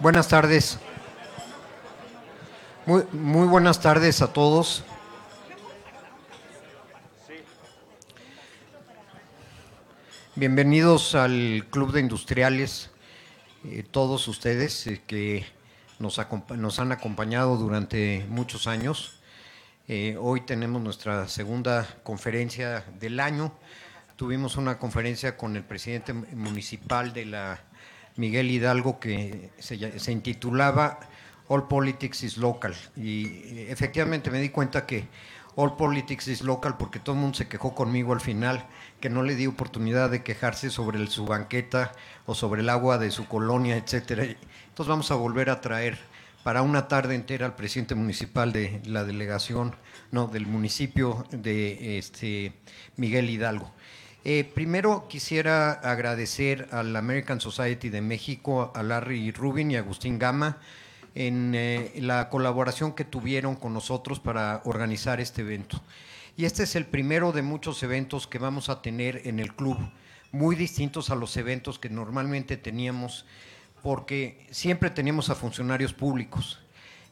Buenas tardes. Muy, muy buenas tardes a todos. Bienvenidos al Club de Industriales, eh, todos ustedes eh, que nos, nos, han acompañado durante muchos años. Eh, hoy tenemos nuestra segunda conferencia del año. Tuvimos una conferencia con el presidente municipal de la Miguel Hidalgo que se, intitulaba All Politics is Local. Y efectivamente me di cuenta que All Politics is Local porque todo el mundo se quejó conmigo al final, que no le di oportunidad de quejarse sobre su banqueta o sobre el agua de su colonia, etcétera. Entonces vamos a volver a traer para una tarde entera al presidente municipal de la delegación, no, del municipio de este, Miguel Hidalgo. Eh, primero quisiera agradecer al American Society de México, a Larry Rubin y a Agustín Gama, en eh, la colaboración que tuvieron con nosotros para organizar este evento. Y este es el primero de muchos eventos que vamos a tener en el club, muy distintos a los eventos que normalmente teníamos, porque siempre teníamos a funcionarios públicos.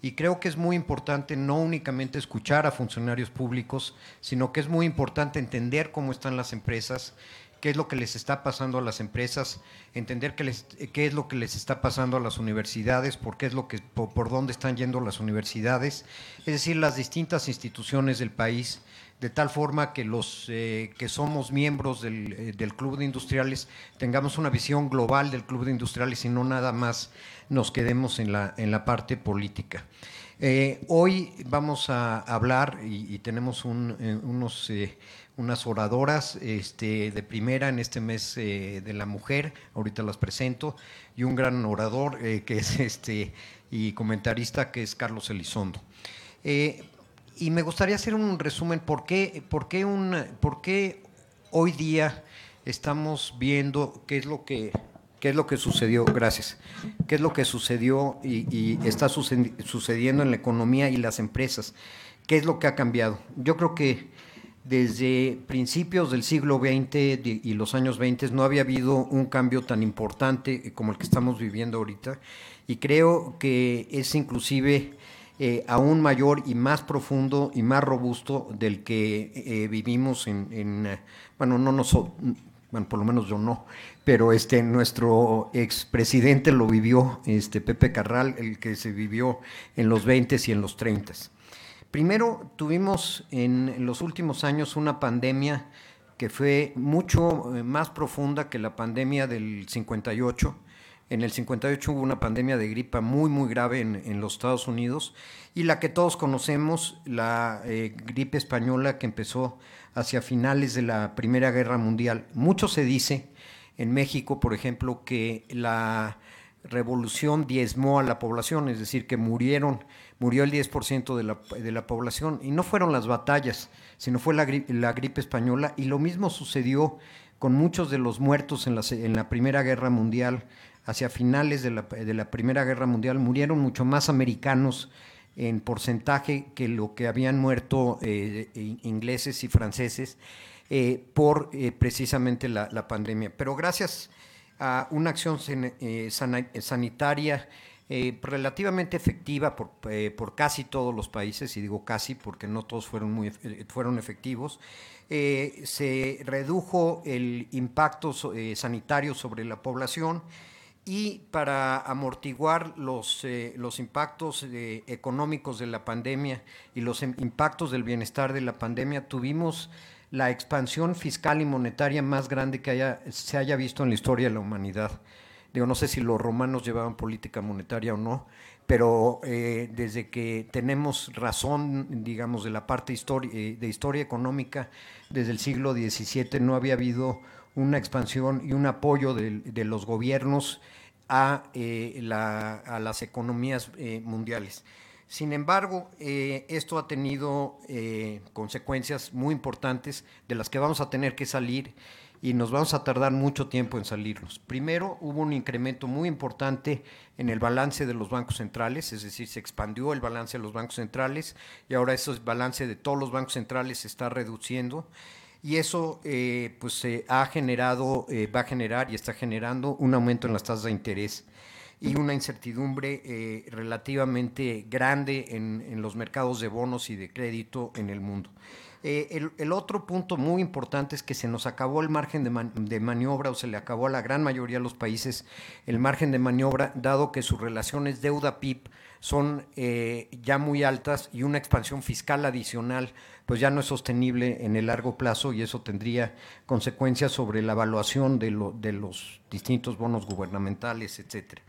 Y creo que es muy importante no únicamente escuchar a funcionarios públicos, sino que es muy importante entender cómo están las empresas, qué es lo que les está pasando a las empresas, entender qué, qué es lo que les está pasando a las universidades, por qué es lo que, por, dónde están yendo las universidades, es decir, las distintas instituciones del país, de tal forma que los eh, que somos miembros eh, del, Club de Industriales tengamos una visión global del Club de Industriales y no nada más nos quedemos en la, en la parte política. Eh, hoy vamos a hablar y, tenemos unos unas oradoras este, de primera en este mes eh, de la mujer, ahorita las presento, y un gran orador eh, que es este y comentarista que es Carlos Elizondo. Eh, y me gustaría hacer un resumen, ¿por qué, por qué, un, por qué hoy día estamos viendo qué es lo que qué es lo que sucedió, gracias, qué es lo que sucedió y, está sucediendo en la economía y las empresas, qué es lo que ha cambiado. Yo creo que desde principios del siglo XX y los años 20 no había habido un cambio tan importante como el que estamos viviendo ahorita y creo que es inclusive eh, aún mayor y más profundo y más robusto del que eh, vivimos en, bueno, no nosotros, bueno, por lo menos yo no, pero este, nuestro expresidente lo vivió, este, Pepe Carral, el que se vivió en los 20 y en los 30 Primero, tuvimos en los últimos años una pandemia que fue mucho eh, más profunda que la pandemia del 58. En el 58 hubo una pandemia de gripa muy, muy grave en, los Estados Unidos y la que todos conocemos, la eh, gripe española que empezó hacia finales de la Primera Guerra Mundial. Mucho se dice en México, por ejemplo, que la revolución diezmó a la población, es decir, que murieron murió el 10% de la, de la, población. Y no fueron las batallas, sino fue la, la, gripe española. Y lo mismo sucedió con muchos de los muertos en la, en la Primera Guerra Mundial. Hacia finales de la, de la Primera Guerra Mundial murieron mucho más americanos en porcentaje que lo que habían muerto eh, ingleses y franceses eh, por eh, precisamente la, pandemia. Pero gracias a una acción sanitaria relativamente efectiva por, por, casi todos los países, y digo casi porque no todos fueron, muy, fueron efectivos, se redujo el impacto sanitario sobre la población y para amortiguar los, los impactos económicos de la pandemia y los em, impactos del bienestar de la pandemia, tuvimos la expansión fiscal y monetaria más grande que haya, se haya visto en la historia de la humanidad. Digo, no sé si los romanos llevaban política monetaria o no, pero eh, desde que tenemos razón, digamos, de la parte eh, de historia económica, desde el siglo XVII no había habido una expansión y un apoyo de, los gobiernos a, eh, las economías mundiales. Sin embargo, esto ha tenido consecuencias muy importantes de las que vamos a tener que salir y nos vamos a tardar mucho tiempo en salirnos. Primero, hubo un incremento muy importante en el balance de los bancos centrales, es decir, se expandió el balance de los bancos centrales y ahora ese balance de todos los bancos centrales se está reduciendo y eso eh, pues ha generado, eh, va a generar y está generando un aumento en las tasas de interés. y una incertidumbre eh, relativamente grande en, los mercados de bonos y de crédito en el mundo. Eh, el, otro punto muy importante es que se nos acabó el margen de, maniobra o se le acabó a la gran mayoría de los países el margen de maniobra, dado que sus relaciones deuda-PIB son eh, ya muy altas y una expansión fiscal adicional pues ya no es sostenible en el largo plazo y eso tendría consecuencias sobre la evaluación de, de los distintos bonos gubernamentales, etcétera.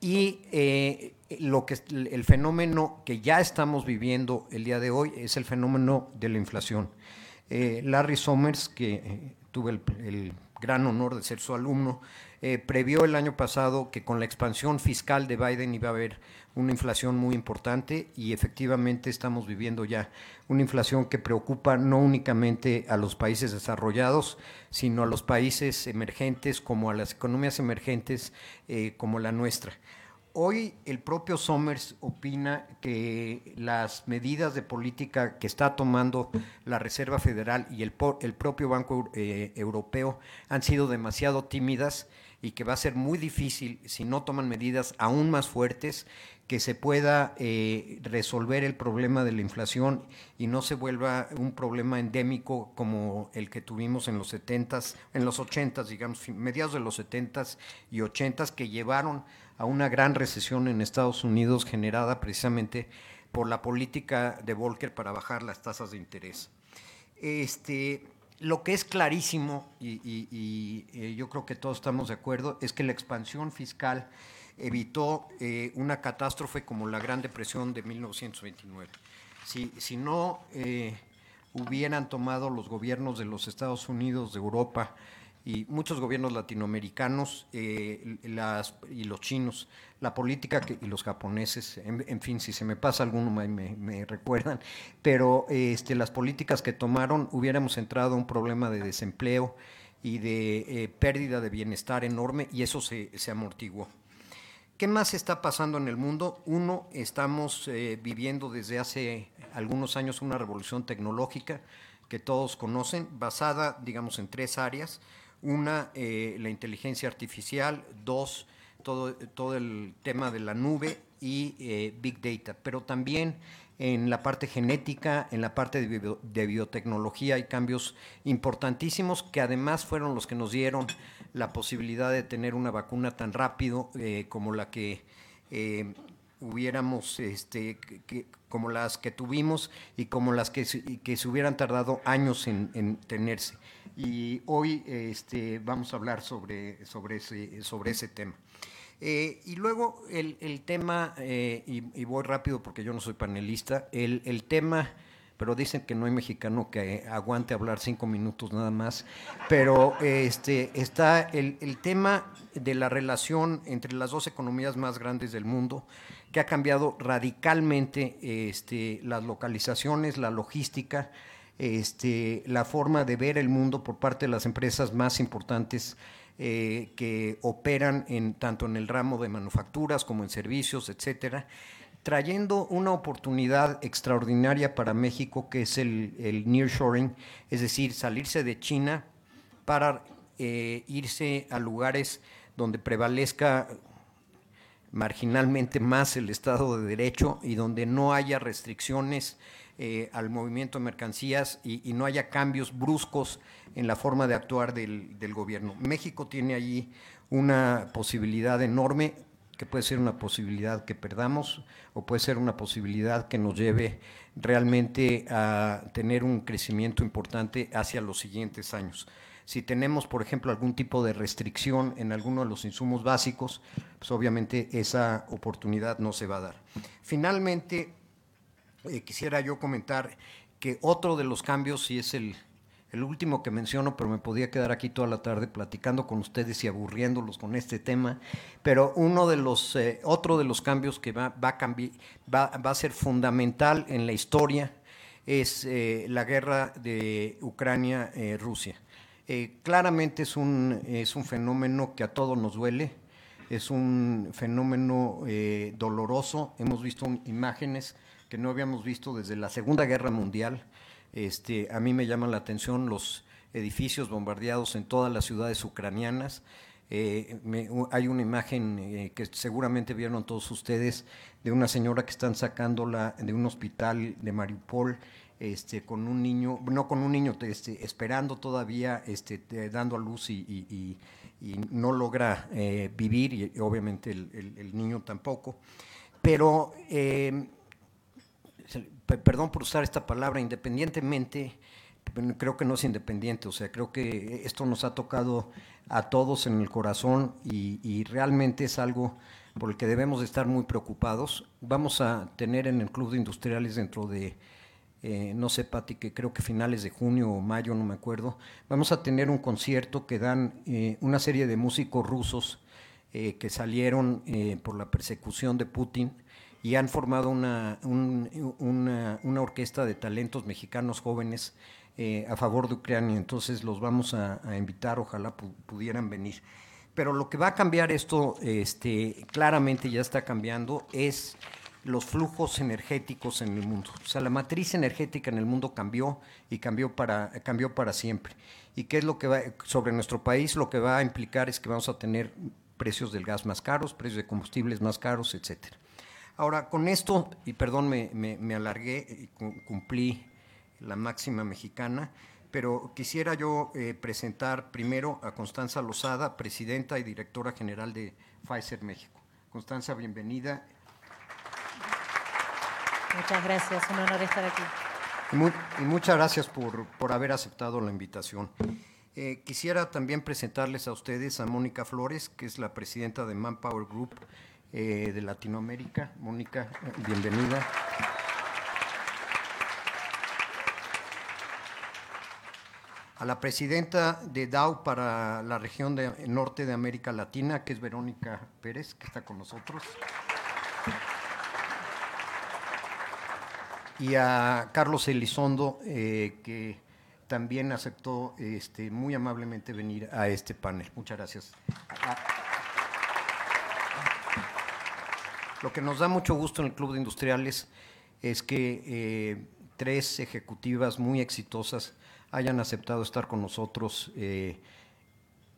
Y eh, lo que el fenómeno que ya estamos viviendo el día de hoy es el fenómeno de la inflación. Eh, Larry Summers, que eh, tuve el, gran honor de ser su alumno, previó el año pasado que con la expansión fiscal de Biden iba a haber una inflación muy importante y efectivamente estamos viviendo ya una inflación que preocupa no únicamente a los países desarrollados, sino a los países emergentes como a las economías emergentes eh, como la nuestra. Hoy el propio Somers opina que las medidas de política que está tomando la Reserva Federal y el, el propio Banco eh, Europeo han sido demasiado tímidas y que va a ser muy difícil, si no toman medidas aún más fuertes, que se pueda eh, resolver el problema de la inflación y no se vuelva un problema endémico como el que tuvimos en los 70s, en los 80s, digamos, mediados de los 70s y 80s, que llevaron a una gran recesión en Estados Unidos generada precisamente por la política de Volcker para bajar las tasas de interés. Este, lo que es clarísimo, y, eh, yo creo que todos estamos de acuerdo, es que la expansión fiscal evitó eh, una catástrofe como la Gran Depresión de 1929. Si, si no eh, hubieran tomado los gobiernos de los Estados Unidos, de Europa y muchos gobiernos latinoamericanos eh, y los chinos, la política y los japoneses, en, fin, si se me pasa alguno me, recuerdan, pero este, las políticas que tomaron hubiéramos entrado a un problema de desempleo y de pérdida de bienestar enorme y eso se, se amortiguó. ¿Qué más está pasando en el mundo? Uno, estamos eh, viviendo desde hace algunos años una revolución tecnológica que todos conocen, basada, digamos, en tres áreas. Una, eh, la inteligencia artificial. Dos, todo, todo el tema de la nube y eh, Big Data. Pero también en la parte genética, en la parte de, biotecnología hay cambios importantísimos que además fueron los que nos dieron la posibilidad de tener una vacuna tan rápido eh, como la que eh, hubiéramos, este, como las que tuvimos y como las que, que se hubieran tardado años en, tenerse. Y hoy este, vamos a hablar sobre, sobre, ese, sobre ese tema. Eh, y luego el, el tema, eh, y, voy rápido porque yo no soy panelista, el, el, tema, pero dicen que no hay mexicano que aguante hablar cinco minutos nada más, pero este, está el, el tema de la relación entre las dos economías más grandes del mundo, que ha cambiado radicalmente este, las localizaciones, la logística, este, la forma de ver el mundo por parte de las empresas más importantes eh, que operan en, tanto en el ramo de manufacturas como en servicios, etcétera, trayendo una oportunidad extraordinaria para México que es el, el nearshoring, es decir, salirse de China para eh, irse a lugares donde prevalezca marginalmente más el Estado de Derecho y donde no haya restricciones eh, al movimiento de mercancías y, no haya cambios bruscos en la forma de actuar del, gobierno. México tiene allí una posibilidad enorme, que puede ser una posibilidad que perdamos o puede ser una posibilidad que nos lleve realmente a tener un crecimiento importante hacia los siguientes años. Si tenemos, por ejemplo, algún tipo de restricción en alguno de los insumos básicos, pues obviamente esa oportunidad no se va a dar. Finalmente, eh, quisiera yo comentar que otro de los cambios, y es el, último que menciono, pero me podía quedar aquí toda la tarde platicando con ustedes y aburriéndolos con este tema, pero uno de los, eh, otro de los cambios que va, va, a cambiar, va, a ser fundamental en la historia es eh, la guerra de Ucrania-Rusia. Claramente es un, es un fenómeno que a todos nos duele, es un fenómeno doloroso, hemos visto imágenes que no habíamos visto desde la Segunda Guerra Mundial. Este, a mí me llaman la atención los edificios bombardeados en todas las ciudades ucranianas. hay una imagen que seguramente vieron todos ustedes de una señora que están sacándola de un hospital de Mariupol este, con un niño, no con un niño, este, esperando todavía, este, dando a luz y, no logra eh, vivir, y obviamente el, niño tampoco. Pero, eh, perdón por usar esta palabra, independientemente, creo que no es independiente, o sea, creo que esto nos ha tocado a todos en el corazón y, realmente es algo por el que debemos de estar muy preocupados. Vamos a tener en el Club de Industriales dentro de eh, no sé, Pati, que creo que finales de junio o mayo, no me acuerdo, vamos a tener un concierto que dan eh, una serie de músicos rusos eh, que salieron por la persecución de Putin y han formado una, una, orquesta de talentos mexicanos jóvenes a favor de Ucrania. Entonces los vamos a, invitar, ojalá pudieran venir. Pero lo que va a cambiar esto, este, claramente ya está cambiando, es los flujos energéticos en el mundo. O sea, la matriz energética en el mundo cambió y cambió para, cambió para siempre. ¿Y qué es lo que va, sobre nuestro país? Lo que va a implicar es que vamos a tener precios del gas más caros, precios de combustibles más caros, etcétera. Ahora, con esto, y perdón, me, me, alargué, y cumplí la máxima mexicana, pero quisiera yo eh, presentar primero a Constanza Lozada, presidenta y directora general de Pfizer México. Constanza, bienvenida. Muchas gracias, un honor estar aquí. Y, muchas gracias por, por, haber aceptado la invitación. Eh, quisiera también presentarles a ustedes a Mónica Flores, que es la presidenta de Manpower Group eh, de Latinoamérica. Mónica, bienvenida. A la presidenta de DAO para la región de, norte de América Latina, que es Verónica Pérez, que está con nosotros. Y a Carlos Elizondo, eh, que también aceptó este, muy amablemente venir a este panel. Muchas gracias. Lo que nos da mucho gusto en el Club de Industriales es que eh, tres ejecutivas muy exitosas hayan aceptado estar con nosotros, eh,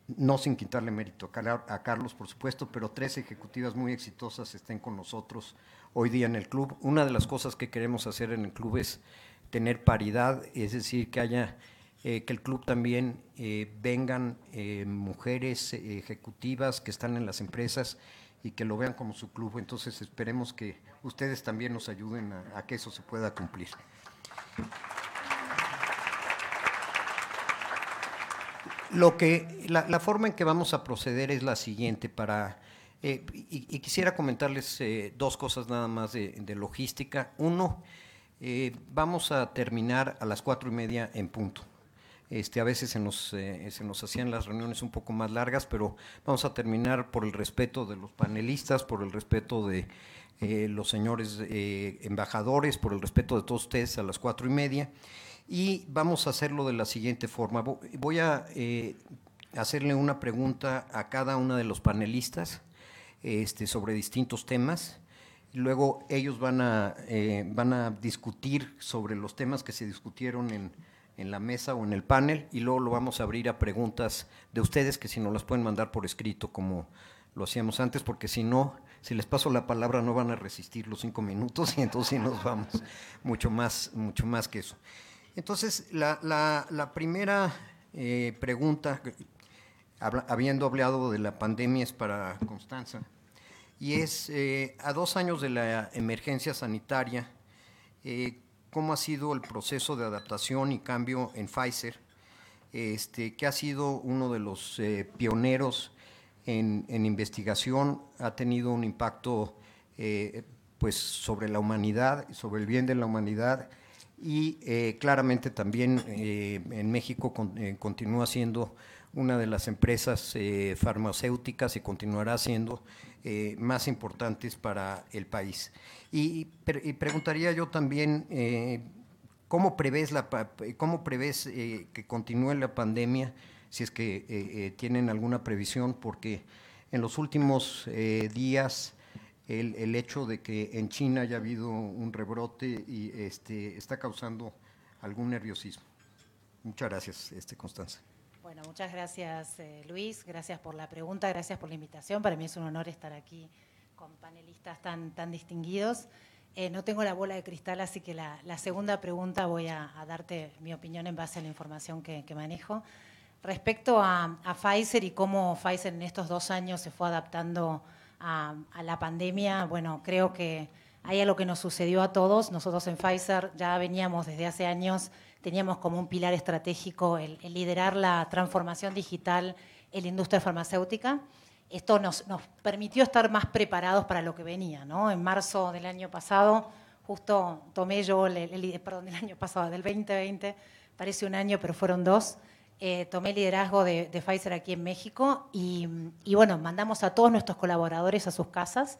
no sin quitarle mérito a Carlos, por supuesto, pero tres ejecutivas muy exitosas estén con nosotros hoy día en el club. Una de las cosas que queremos hacer en el club es tener paridad, es decir, que haya eh, que el club también eh, vengan eh, mujeres ejecutivas que están en las empresas y que lo vean como su club. Entonces esperemos que ustedes también nos ayuden a, que eso se pueda cumplir. Lo que, la forma en que vamos a proceder es la siguiente para eh, y, quisiera comentarles eh, dos cosas nada más de, logística. Uno, eh, vamos a terminar a las cuatro y media en punto. Este, a veces se nos, se nos hacían las reuniones un poco más largas, pero vamos a terminar por el respeto de los panelistas, por el respeto de los señores embajadores, por el respeto de todos ustedes a las cuatro y media. Y vamos a hacerlo de la siguiente forma. Voy a hacerle una pregunta a cada una de los panelistas este, sobre distintos temas. Luego ellos van a, eh, van a discutir sobre los temas que se discutieron en, en, la mesa o en el panel y luego lo vamos a abrir a preguntas de ustedes que si no las pueden mandar por escrito como lo hacíamos antes, porque si no, si les paso la palabra no van a resistir los cinco minutos y entonces nos vamos mucho más, mucho más que eso. Entonces, la, la, la primera eh, pregunta habiendo hablado de la pandemia es para Constanza, y es eh, a dos años de la emergencia sanitaria, eh, ¿cómo ha sido el proceso de adaptación y cambio en Pfizer, este, que ha sido uno de los eh, pioneros en, investigación, ha tenido un impacto pues, sobre la humanidad, sobre el bien de la humanidad, y claramente también en México continúa siendo una de las empresas eh, farmacéuticas y continuará siendo eh, más importantes para el país. Y, preguntaría yo también, eh, ¿cómo prevés, la, cómo prevés que continúe la pandemia, si es que tienen alguna previsión? Porque en los últimos días... El, el, hecho de que en China haya habido un rebrote y este, está causando algún nerviosismo. Muchas gracias, este, Constanza. Bueno, muchas gracias eh, Luis, gracias por la pregunta, gracias por la invitación. Para mí es un honor estar aquí con panelistas tan, tan distinguidos. Eh, no tengo la bola de cristal, así que la, segunda pregunta voy a, darte mi opinión en base a la información que, manejo. Respecto a, Pfizer y cómo Pfizer en estos dos años se fue adaptando a, la pandemia, bueno, creo que hay algo que nos sucedió a todos. Nosotros en Pfizer ya veníamos desde hace años, teníamos como un pilar estratégico el liderar la transformación digital en la industria farmacéutica esto nos, permitió estar más preparados para lo que venía. ¿no? En marzo del año pasado, justo tomé yo, el, perdón, del año pasado, del 2020, parece un año, pero fueron dos, eh, tomé el liderazgo de, Pfizer aquí en México y, y, bueno, mandamos a todos nuestros colaboradores a sus casas,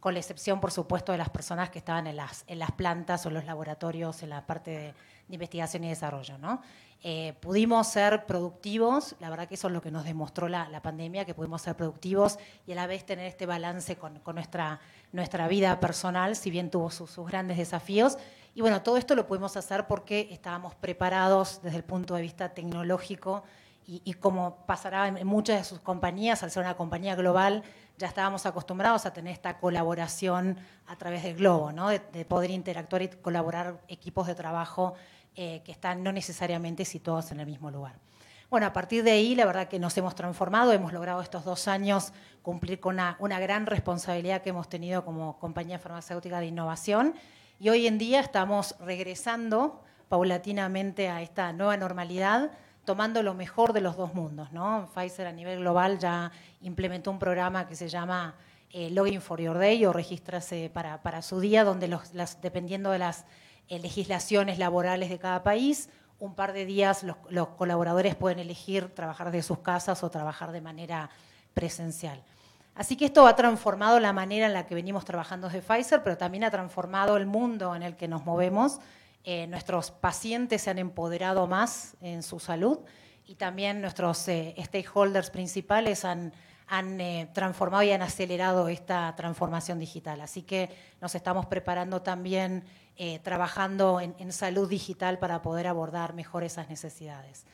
con la excepción, por supuesto, de las personas que estaban en las, en las plantas o los laboratorios, en la parte de, de investigación y desarrollo. ¿no? Eh, pudimos ser productivos, la verdad que eso es lo que nos demostró la, pandemia, que pudimos ser productivos y a la vez tener este balance con, nuestra, nuestra vida personal, si bien tuvo sus, grandes desafíos. Y bueno, todo esto lo pudimos hacer porque estábamos preparados desde el punto de vista tecnológico y, como pasará en muchas de sus compañías, al ser una compañía global, ya estábamos acostumbrados a tener esta colaboración a través del globo, ¿no? de poder interactuar y colaborar equipos de trabajo eh, que están no necesariamente situados en el mismo lugar. Bueno, a partir de ahí, la verdad que nos hemos transformado, hemos logrado estos dos años cumplir con una, gran responsabilidad que hemos tenido como compañía farmacéutica de innovación y hoy en día estamos regresando paulatinamente a esta nueva normalidad, tomando lo mejor de los dos mundos. ¿no? Pfizer a nivel global ya implementó un programa que se llama eh, Login for Your Day o Regístrase para, su día, donde los, dependiendo de las legislaciones laborales de cada país. Un par de días los, colaboradores pueden elegir trabajar de sus casas o trabajar de manera presencial. Así que esto ha transformado la manera en la que venimos trabajando desde Pfizer, pero también ha transformado el mundo en el que nos movemos. Eh, nuestros pacientes se han empoderado más en su salud y también nuestros eh, stakeholders principales han, han eh, transformado y han acelerado esta transformación digital. Así que nos estamos preparando también eh, trabajando en, salud digital para poder abordar mejor esas necesidades.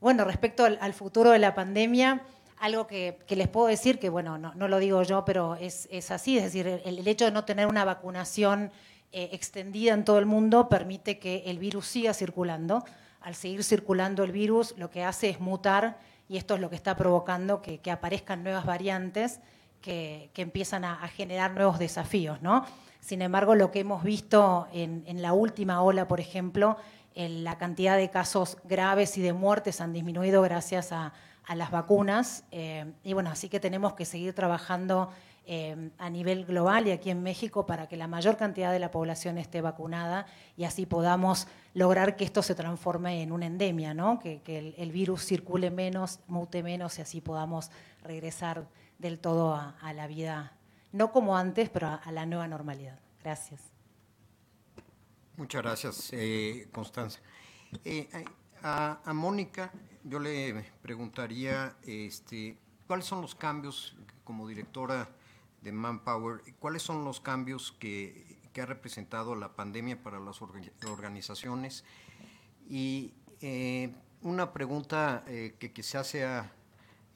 Bueno, respecto al, futuro de la pandemia, algo que, les puedo decir, que bueno, no, lo digo yo, pero es, así, es decir, el, hecho de no tener una vacunación eh, extendida en todo el mundo permite que el virus siga circulando. Al seguir circulando el virus, lo que hace es mutar y esto es lo que está provocando que, aparezcan nuevas variantes que, empiezan a, generar nuevos desafíos, ¿no? Sin embargo, lo que hemos visto en, la última ola, por ejemplo, en la cantidad de casos graves y de muertes han disminuido gracias a, las vacunas. Eh, y bueno, así que tenemos que seguir trabajando eh, a nivel global y aquí en México para que la mayor cantidad de la población esté vacunada y así podamos lograr que esto se transforme en una endemia, ¿no? que, el, virus circule menos, mute menos y así podamos regresar del todo a la vida no como antes, pero a, la nueva normalidad. Gracias. Muchas gracias, eh, Constanza. Eh, a, Mónica, yo le preguntaría, este, ¿cuáles son los cambios como directora de Manpower? ¿Cuáles son los cambios que, ha representado la pandemia para las organizaciones? Y eh, una pregunta que quizás sea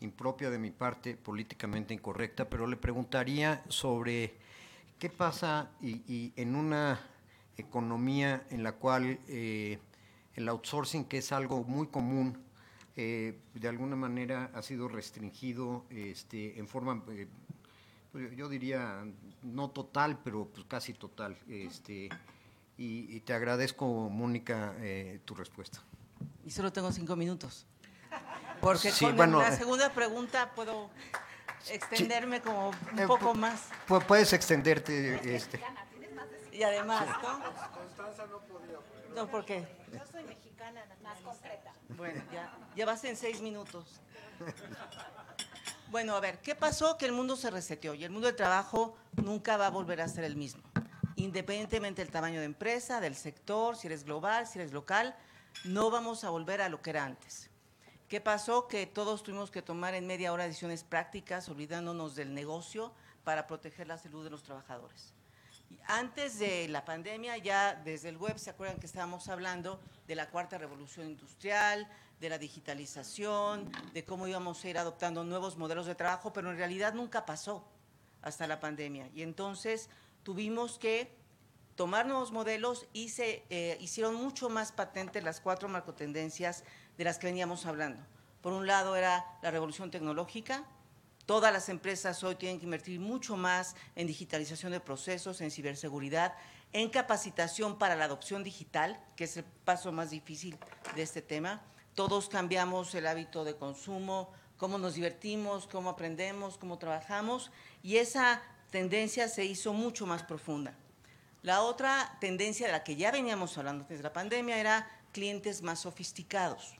impropia de mi parte, políticamente incorrecta, pero le preguntaría sobre qué pasa y, en una economía en la cual eh, el outsourcing, que es algo muy común, eh, de alguna manera ha sido restringido este, en forma, eh, yo diría, no total, pero pues casi total. Este, y, y te agradezco, Mónica, tu respuesta. Y solo tengo cinco minutos. Porque con la eh, segunda pregunta puedo extenderme como un eh, poco más. Puedes extenderte. Este. Y además, ¿no? Constanza no podía. No, ¿por qué? Yo soy mexicana, más concreta. Bueno, ya, ya vas en seis minutos. Bueno, a ver, ¿qué pasó? Que el mundo se reseteó y el mundo del trabajo nunca va a volver a ser el mismo. Independientemente del tamaño de empresa, del sector, si eres global, si eres local, no vamos a volver a lo que era antes. ¿Qué pasó? Que todos tuvimos que tomar en media hora decisiones prácticas, olvidándonos del negocio para proteger la salud de los trabajadores. Antes de la pandemia, ya desde el web, ¿se acuerdan que estábamos hablando de la cuarta revolución industrial, de la digitalización, de cómo íbamos a ir adoptando nuevos modelos de trabajo, pero en realidad nunca pasó hasta la pandemia. Y entonces tuvimos que tomar nuevos modelos y se eh, hicieron mucho más patentes las cuatro marcotendencias de las que veníamos hablando. Por un lado era la revolución tecnológica, todas las empresas hoy tienen que invertir mucho más en digitalización de procesos, en ciberseguridad, en capacitación para la adopción digital, que es el paso más difícil de este tema. Todos cambiamos el hábito de consumo, cómo nos divertimos, cómo aprendemos, cómo trabajamos, y esa tendencia se hizo mucho más profunda. La otra tendencia de la que ya veníamos hablando desde la pandemia era clientes más sofisticados,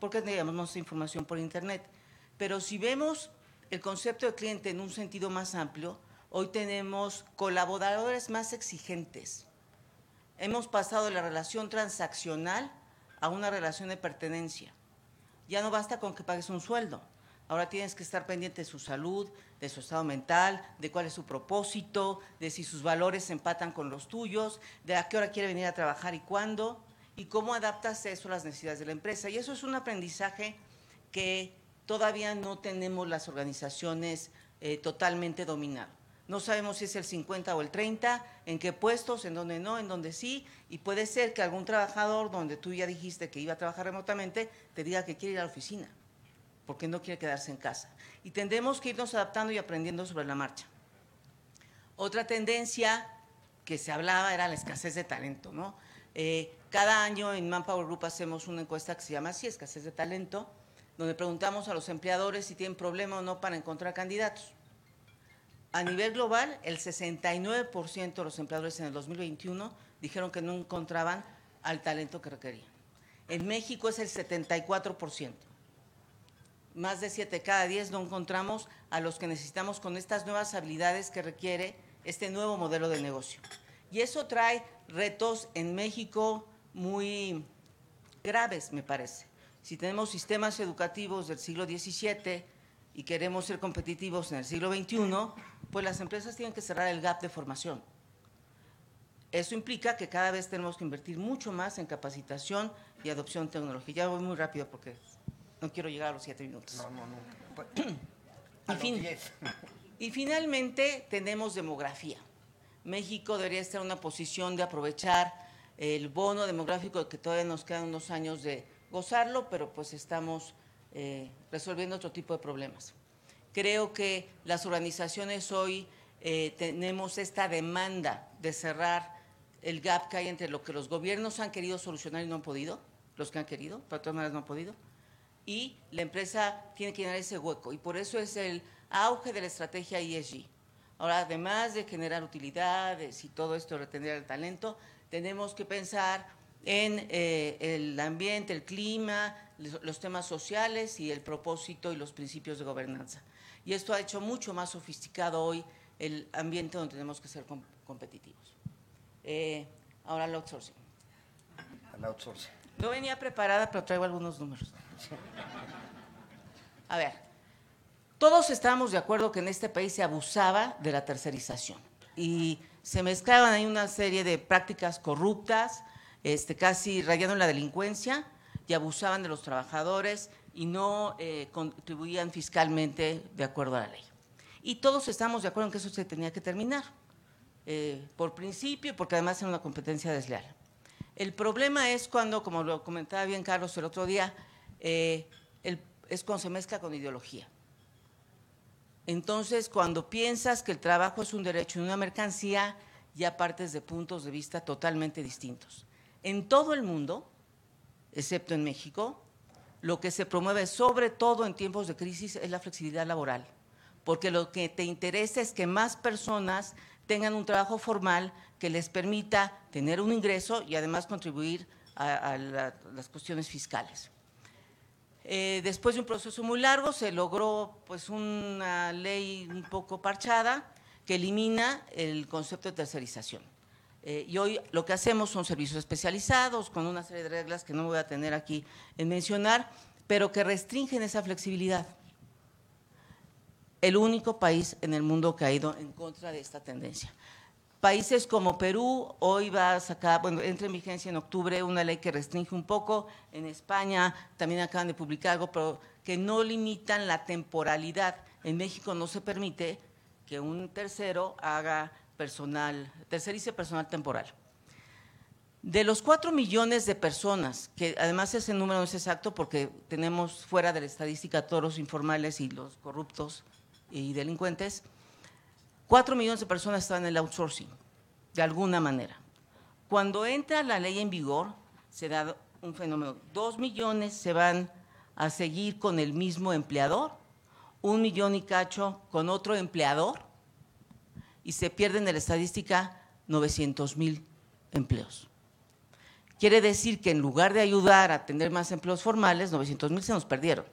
porque teníamos más información por Internet. Pero si vemos el concepto de cliente en un sentido más amplio, hoy tenemos colaboradores más exigentes. Hemos pasado de la relación transaccional a una relación de pertenencia. Ya no basta con que pagues un sueldo. Ahora tienes que estar pendiente de su salud, de su estado mental, de cuál es su propósito, de si sus valores se empatan con los tuyos, de a qué hora quiere venir a trabajar y cuándo, y cómo adaptas eso a las necesidades de la empresa. Y eso es un aprendizaje que todavía no tenemos las organizaciones eh, totalmente dominado. No sabemos si es el 50 o el 30, en qué puestos, en dónde no, en dónde sí, y puede ser que algún trabajador donde tú ya dijiste que iba a trabajar remotamente, te diga que quiere ir a la oficina porque no quiere quedarse en casa. Y tendremos que irnos adaptando y aprendiendo sobre la marcha. Otra tendencia que se hablaba era la escasez de talento, ¿no? Eh, cada año en Manpower Group hacemos una encuesta que se llama así, escasez de talento, donde preguntamos a los empleadores si tienen problema o no para encontrar candidatos. A nivel global, el 69% de los empleadores en el 2021 dijeron que no encontraban al talento que requerían. En México es el 74% más de siete cada diez no encontramos a los que necesitamos con estas nuevas habilidades que requiere este nuevo modelo de negocio. Y eso trae retos en México muy graves, me parece. Si tenemos sistemas educativos del siglo XVII y queremos ser competitivos en el siglo XXI, pues las empresas tienen que cerrar el gap de formación. Eso implica que cada vez tenemos que invertir mucho más en capacitación y adopción tecnológica. Ya voy muy rápido porque no quiero llegar a los siete minutos. No, no, no. y, y finalmente tenemos demografía. México debería estar en una posición de aprovechar el bono demográfico que todavía nos quedan unos años de gozarlo, pero pues estamos eh, resolviendo otro tipo de problemas. Creo que las organizaciones hoy eh, tenemos esta demanda de cerrar el gap que hay entre lo que los gobiernos han querido solucionar y no han podido, los que han querido, pero de todas maneras no han podido, y la empresa tiene que llenar ese hueco. Y por eso es el auge de la estrategia ESG. Ahora, además de generar utilidades y todo esto, retener el talento, tenemos que pensar en eh, el ambiente, el clima, los temas sociales y el propósito y los principios de gobernanza. Y esto ha hecho mucho más sofisticado hoy el ambiente donde tenemos que ser competitivos. Eh, ahora el outsourcing. El outsourcing. No venía preparada, pero traigo algunos números. A ver, todos estábamos de acuerdo que en este país se abusaba de la tercerización y se mezclaban ahí una serie de prácticas corruptas, este, casi rayando en la delincuencia y abusaban de los trabajadores y no eh, contribuían fiscalmente de acuerdo a la ley. Y todos estamos de acuerdo en que eso se tenía que terminar, eh, por principio, porque además era una competencia desleal. El problema es cuando, como lo comentaba bien Carlos el otro día, eh, es cuando se mezcla con ideología. Entonces, cuando piensas que el trabajo es un derecho y una mercancía, ya partes de puntos de vista totalmente distintos. En todo el mundo, excepto en México, lo que se promueve sobre todo en tiempos de crisis es la flexibilidad laboral, porque lo que te interesa es que más personas tengan un trabajo formal que les permita tener un ingreso y además contribuir a, las cuestiones fiscales. Eh, después de un proceso muy largo se logró pues una ley un poco parchada que elimina el concepto de tercerización. Eh, y hoy lo que hacemos son servicios especializados con una serie de reglas que no voy a tener aquí en mencionar, pero que restringen esa flexibilidad. El único país en el mundo que ha ido en contra de esta tendencia. Países como Perú, hoy va a sacar, bueno, entra en vigencia en octubre una ley que restringe un poco. En España también acaban de publicar algo, pero que no limitan la temporalidad. En México no se permite que un tercero haga personal, tercerice personal temporal. De los cuatro millones de personas, que además ese número no es exacto porque tenemos fuera de la estadística todos los informales y los corruptos y delincuentes, cuatro millones de personas están en el outsourcing, de alguna manera. Cuando entra la ley en vigor, se da un fenómeno. Dos millones se van a seguir con el mismo empleador, un millón y cacho con otro empleador, y se pierden en la estadística 900 mil empleos. Quiere decir que en lugar de ayudar a tener más empleos formales, 900 mil se nos perdieron.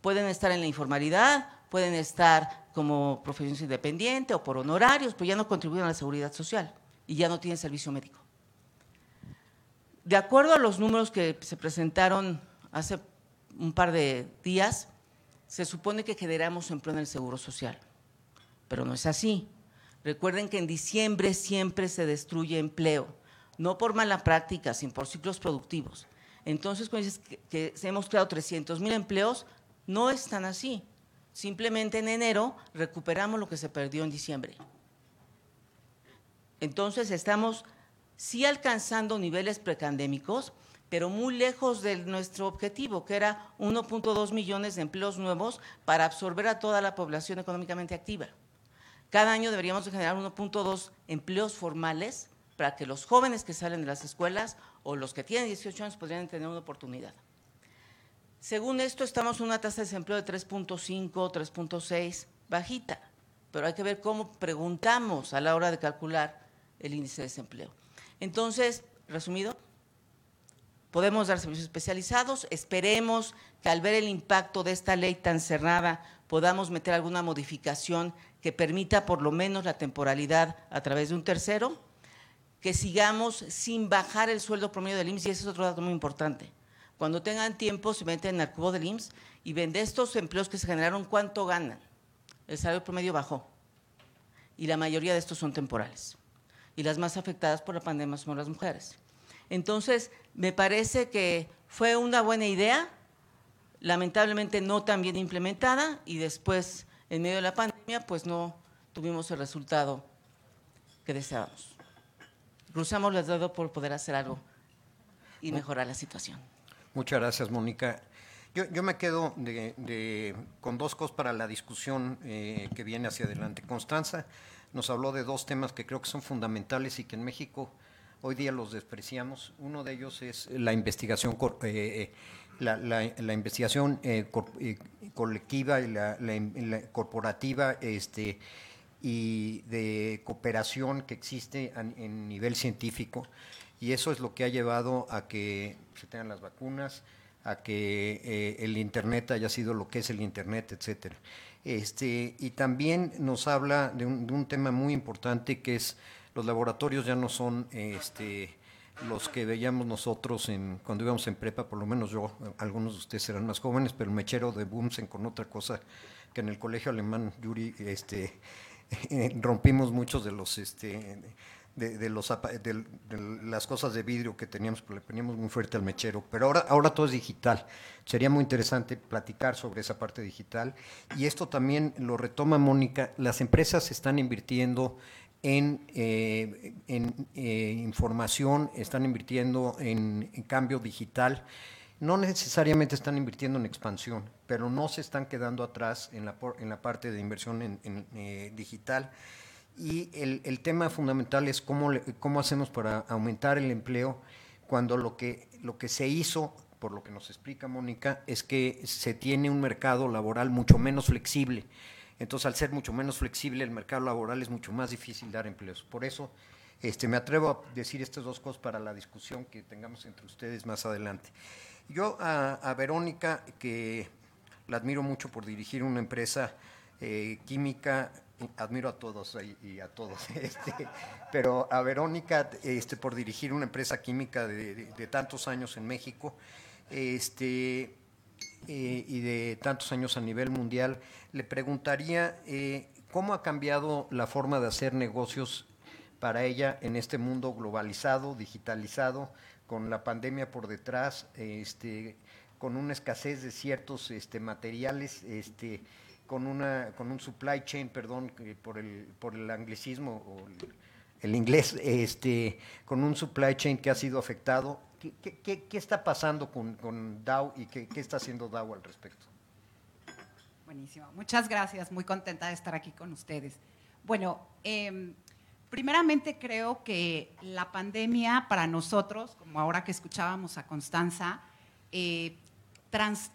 Pueden estar en la informalidad, pueden estar como profesión independiente o por honorarios, pero ya no contribuyen a la seguridad social y ya no tienen servicio médico. De acuerdo a los números que se presentaron hace un par de días, se supone que generamos empleo en el Seguro Social, pero no es así. Recuerden que en diciembre siempre se destruye empleo no por mala práctica, sino por ciclos productivos. Entonces, cuando dices que, hemos creado 300 mil empleos, no es tan así. Simplemente en enero recuperamos lo que se perdió en diciembre. Entonces, estamos sí alcanzando niveles precandémicos, pero muy lejos de nuestro objetivo, que era 1.2 millones de empleos nuevos para absorber a toda la población económicamente activa. Cada año deberíamos generar 1.2 empleos formales para que los jóvenes que salen de las escuelas o los que tienen 18 años podrían tener una oportunidad. Según esto, estamos en una tasa de desempleo de 3.5, 3.6, bajita, pero hay que ver cómo preguntamos a la hora de calcular el índice de desempleo. Entonces, resumido, podemos dar servicios especializados, esperemos que al ver el impacto de esta ley tan cerrada podamos meter alguna modificación que permita por lo menos la temporalidad a través de un tercero que sigamos sin bajar el sueldo promedio del IMSS, y ese es otro dato muy importante. Cuando tengan tiempo, se meten al cubo del IMSS y ven de estos empleos que se generaron, ¿cuánto ganan? El salario promedio bajó. Y la mayoría de estos son temporales. Y las más afectadas por la pandemia son las mujeres. Entonces, me parece que fue una buena idea, lamentablemente no tan bien implementada, y después, en medio de la pandemia, pues no tuvimos el resultado que deseábamos cruzamos los dedos por poder hacer algo y mejorar la situación. Muchas gracias, Mónica. Yo, me quedo con dos cosas para la discusión eh, que viene hacia adelante. Constanza nos habló de dos temas que creo que son fundamentales y que en México hoy día los despreciamos. Uno de ellos es la investigación, eh, la, investigación eh, colectiva y la, corporativa, este, y de cooperación que existe en nivel científico y eso es lo que ha llevado a que se tengan las vacunas, a que eh, el Internet haya sido lo que es el Internet, etcétera. Este, y también nos habla de un, tema muy importante que es los laboratorios ya no son este, los que veíamos nosotros en, cuando íbamos en prepa, por lo menos yo, algunos de ustedes eran más jóvenes, pero el mechero de Bumsen con otra cosa que en el colegio alemán Yuri este, rompimos muchos de los este de, los de, las cosas de vidrio que teníamos, porque le poníamos muy fuerte al mechero, pero ahora, ahora todo es digital. Sería muy interesante platicar sobre esa parte digital. Y esto también lo retoma Mónica, las empresas están invirtiendo en, eh, eh, información, están invirtiendo en cambio digital no necesariamente están invirtiendo en expansión, pero no se están quedando atrás en la, parte de inversión en, eh, digital. Y el, tema fundamental es cómo, hacemos para aumentar el empleo cuando lo que se hizo, por lo que nos explica Mónica, es que se tiene un mercado laboral mucho menos flexible. Entonces, al ser mucho menos flexible, el mercado laboral es mucho más difícil dar empleos. Por eso, este, me atrevo a decir estas dos cosas para la discusión que tengamos entre ustedes más adelante. Yo a, Verónica, que la admiro mucho por dirigir una empresa eh, química, admiro a todos y, a todos, este, pero a Verónica este, por dirigir una empresa química de, tantos años en México este, eh, y de tantos años a nivel mundial, le preguntaría eh, cómo ha cambiado la forma de hacer negocios para ella en este mundo globalizado, digitalizado, con la pandemia por detrás, este, con una escasez de ciertos este, materiales, este, con, una, con un supply chain, perdón, por el, por el anglicismo o el, inglés, este, con un supply chain que ha sido afectado. ¿Qué, está pasando con, con Dow y qué, está haciendo Dow al respecto? Buenísimo. Muchas gracias. Muy contenta de estar aquí con ustedes. Bueno, eh, Primeramente creo que la pandemia para nosotros, como ahora que escuchábamos a Constanza, eh,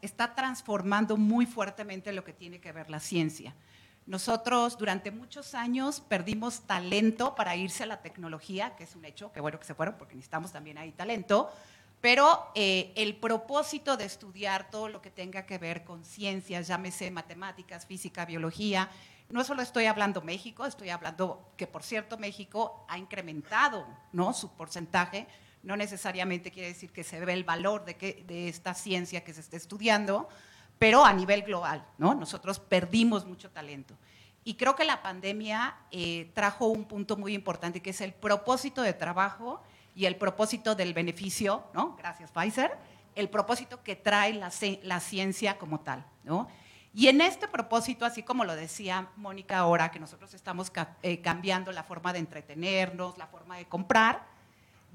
está transformando muy fuertemente lo que tiene que ver la ciencia. Nosotros durante muchos años perdimos talento para irse a la tecnología, que es un hecho, que bueno que se fueron porque necesitamos también ahí talento, pero eh, el propósito de estudiar todo lo que tenga que ver con ciencias, llámese matemáticas, física, biología, no solo estoy hablando México, estoy hablando que, por cierto, México ha incrementado ¿no? su porcentaje. No necesariamente quiere decir que se ve el valor de, que, de esta ciencia que se está estudiando, pero a nivel global, ¿no? Nosotros perdimos mucho talento. Y creo que la pandemia eh, trajo un punto muy importante, que es el propósito de trabajo y el propósito del beneficio, ¿no? Gracias, Pfizer, el propósito que trae la, la ciencia como tal, ¿no? Y en este propósito, así como lo decía Mónica ahora, que nosotros estamos eh, cambiando la forma de entretenernos, la forma de comprar,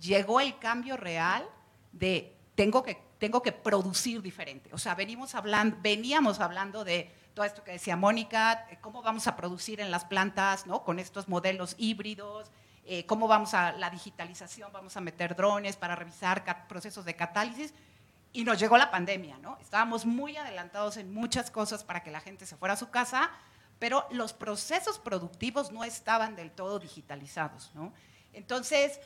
llegó el cambio real de tengo que, tengo que producir diferente. O sea, hablando, veníamos hablando de todo esto que decía Mónica, cómo vamos a producir en las plantas, ¿no? Con estos modelos híbridos, eh, cómo vamos a la digitalización, vamos a meter drones para revisar procesos de catálisis y nos llegó la pandemia, ¿no? Estábamos muy adelantados en muchas cosas para que la gente se fuera a su casa, pero los procesos productivos no estaban del todo digitalizados, ¿no? Entonces,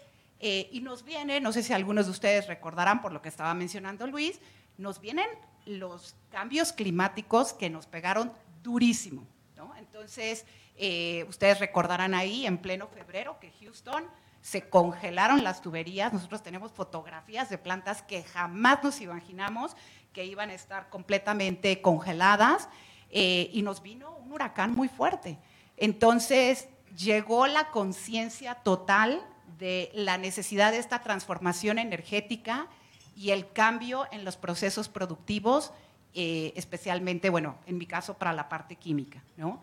eh, y nos viene, no sé si algunos de ustedes recordarán por lo que estaba mencionando Luis, nos vienen los cambios climáticos que nos pegaron durísimo, ¿no? Entonces, eh, ustedes recordarán ahí en pleno febrero que Houston se congelaron las tuberías. Nosotros tenemos fotografías de plantas que jamás nos imaginamos que iban a estar completamente congeladas eh, y nos vino un huracán muy fuerte. Entonces llegó la conciencia total de la necesidad de esta transformación energética y el cambio en los procesos productivos, eh, especialmente, bueno, en mi caso para la parte química, ¿no?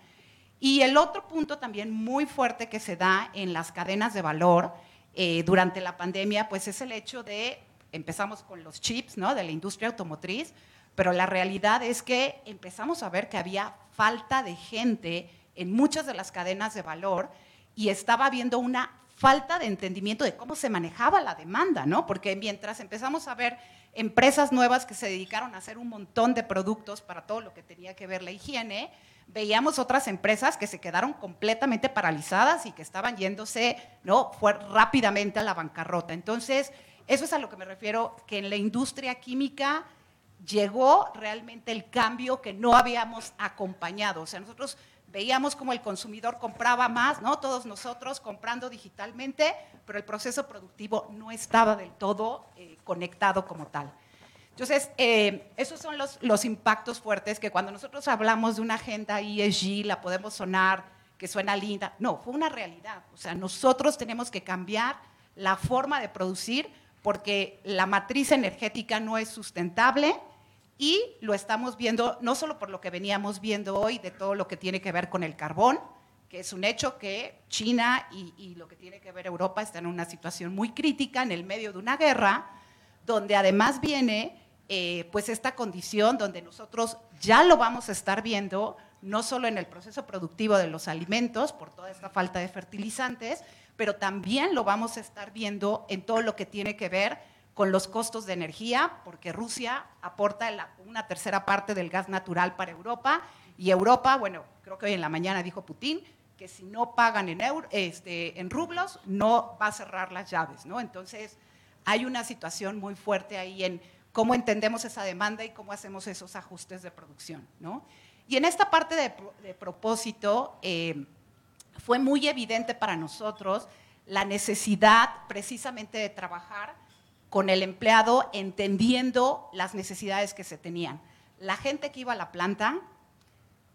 Y el otro punto también muy fuerte que se da en las cadenas de valor eh, durante la pandemia, pues es el hecho de, empezamos con los chips, ¿no? De la industria automotriz, pero la realidad es que empezamos a ver que había falta de gente en muchas de las cadenas de valor y estaba habiendo una falta de entendimiento de cómo se manejaba la demanda, ¿no? Porque mientras empezamos a ver empresas nuevas que se dedicaron a hacer un montón de productos para todo lo que tenía que ver la higiene, veíamos otras empresas que se quedaron completamente paralizadas y que estaban yéndose ¿no? Fue rápidamente a la bancarrota. Entonces, eso es a lo que me refiero, que en la industria química llegó realmente el cambio que no habíamos acompañado. O sea, nosotros veíamos como el consumidor compraba más, ¿no? Todos nosotros comprando digitalmente, pero el proceso productivo no estaba del todo eh, conectado como tal. Entonces, eh, esos son los, los, impactos fuertes que cuando nosotros hablamos de una agenda ESG, la podemos sonar, que suena linda. No, fue una realidad. O sea, nosotros tenemos que cambiar la forma de producir porque la matriz energética no es sustentable y lo estamos viendo no solo por lo que veníamos viendo hoy de todo lo que tiene que ver con el carbón, que es un hecho que China y, lo que tiene que ver Europa están en una situación muy crítica en el medio de una guerra, donde además viene eh, pues esta condición donde nosotros ya lo vamos a estar viendo, no solo en el proceso productivo de los alimentos, por toda esta falta de fertilizantes, pero también lo vamos a estar viendo en todo lo que tiene que ver con los costos de energía, porque Rusia aporta una tercera parte del gas natural para Europa, y Europa, bueno, creo que hoy en la mañana dijo Putin, que si no pagan en, este, en rublos, no va a cerrar las llaves, ¿no? Entonces, hay una situación muy fuerte ahí en cómo entendemos esa demanda y cómo hacemos esos ajustes de producción. ¿no? Y en esta parte de, propósito eh, fue muy evidente para nosotros la necesidad precisamente de trabajar con el empleado entendiendo las necesidades que se tenían. La gente que iba a la planta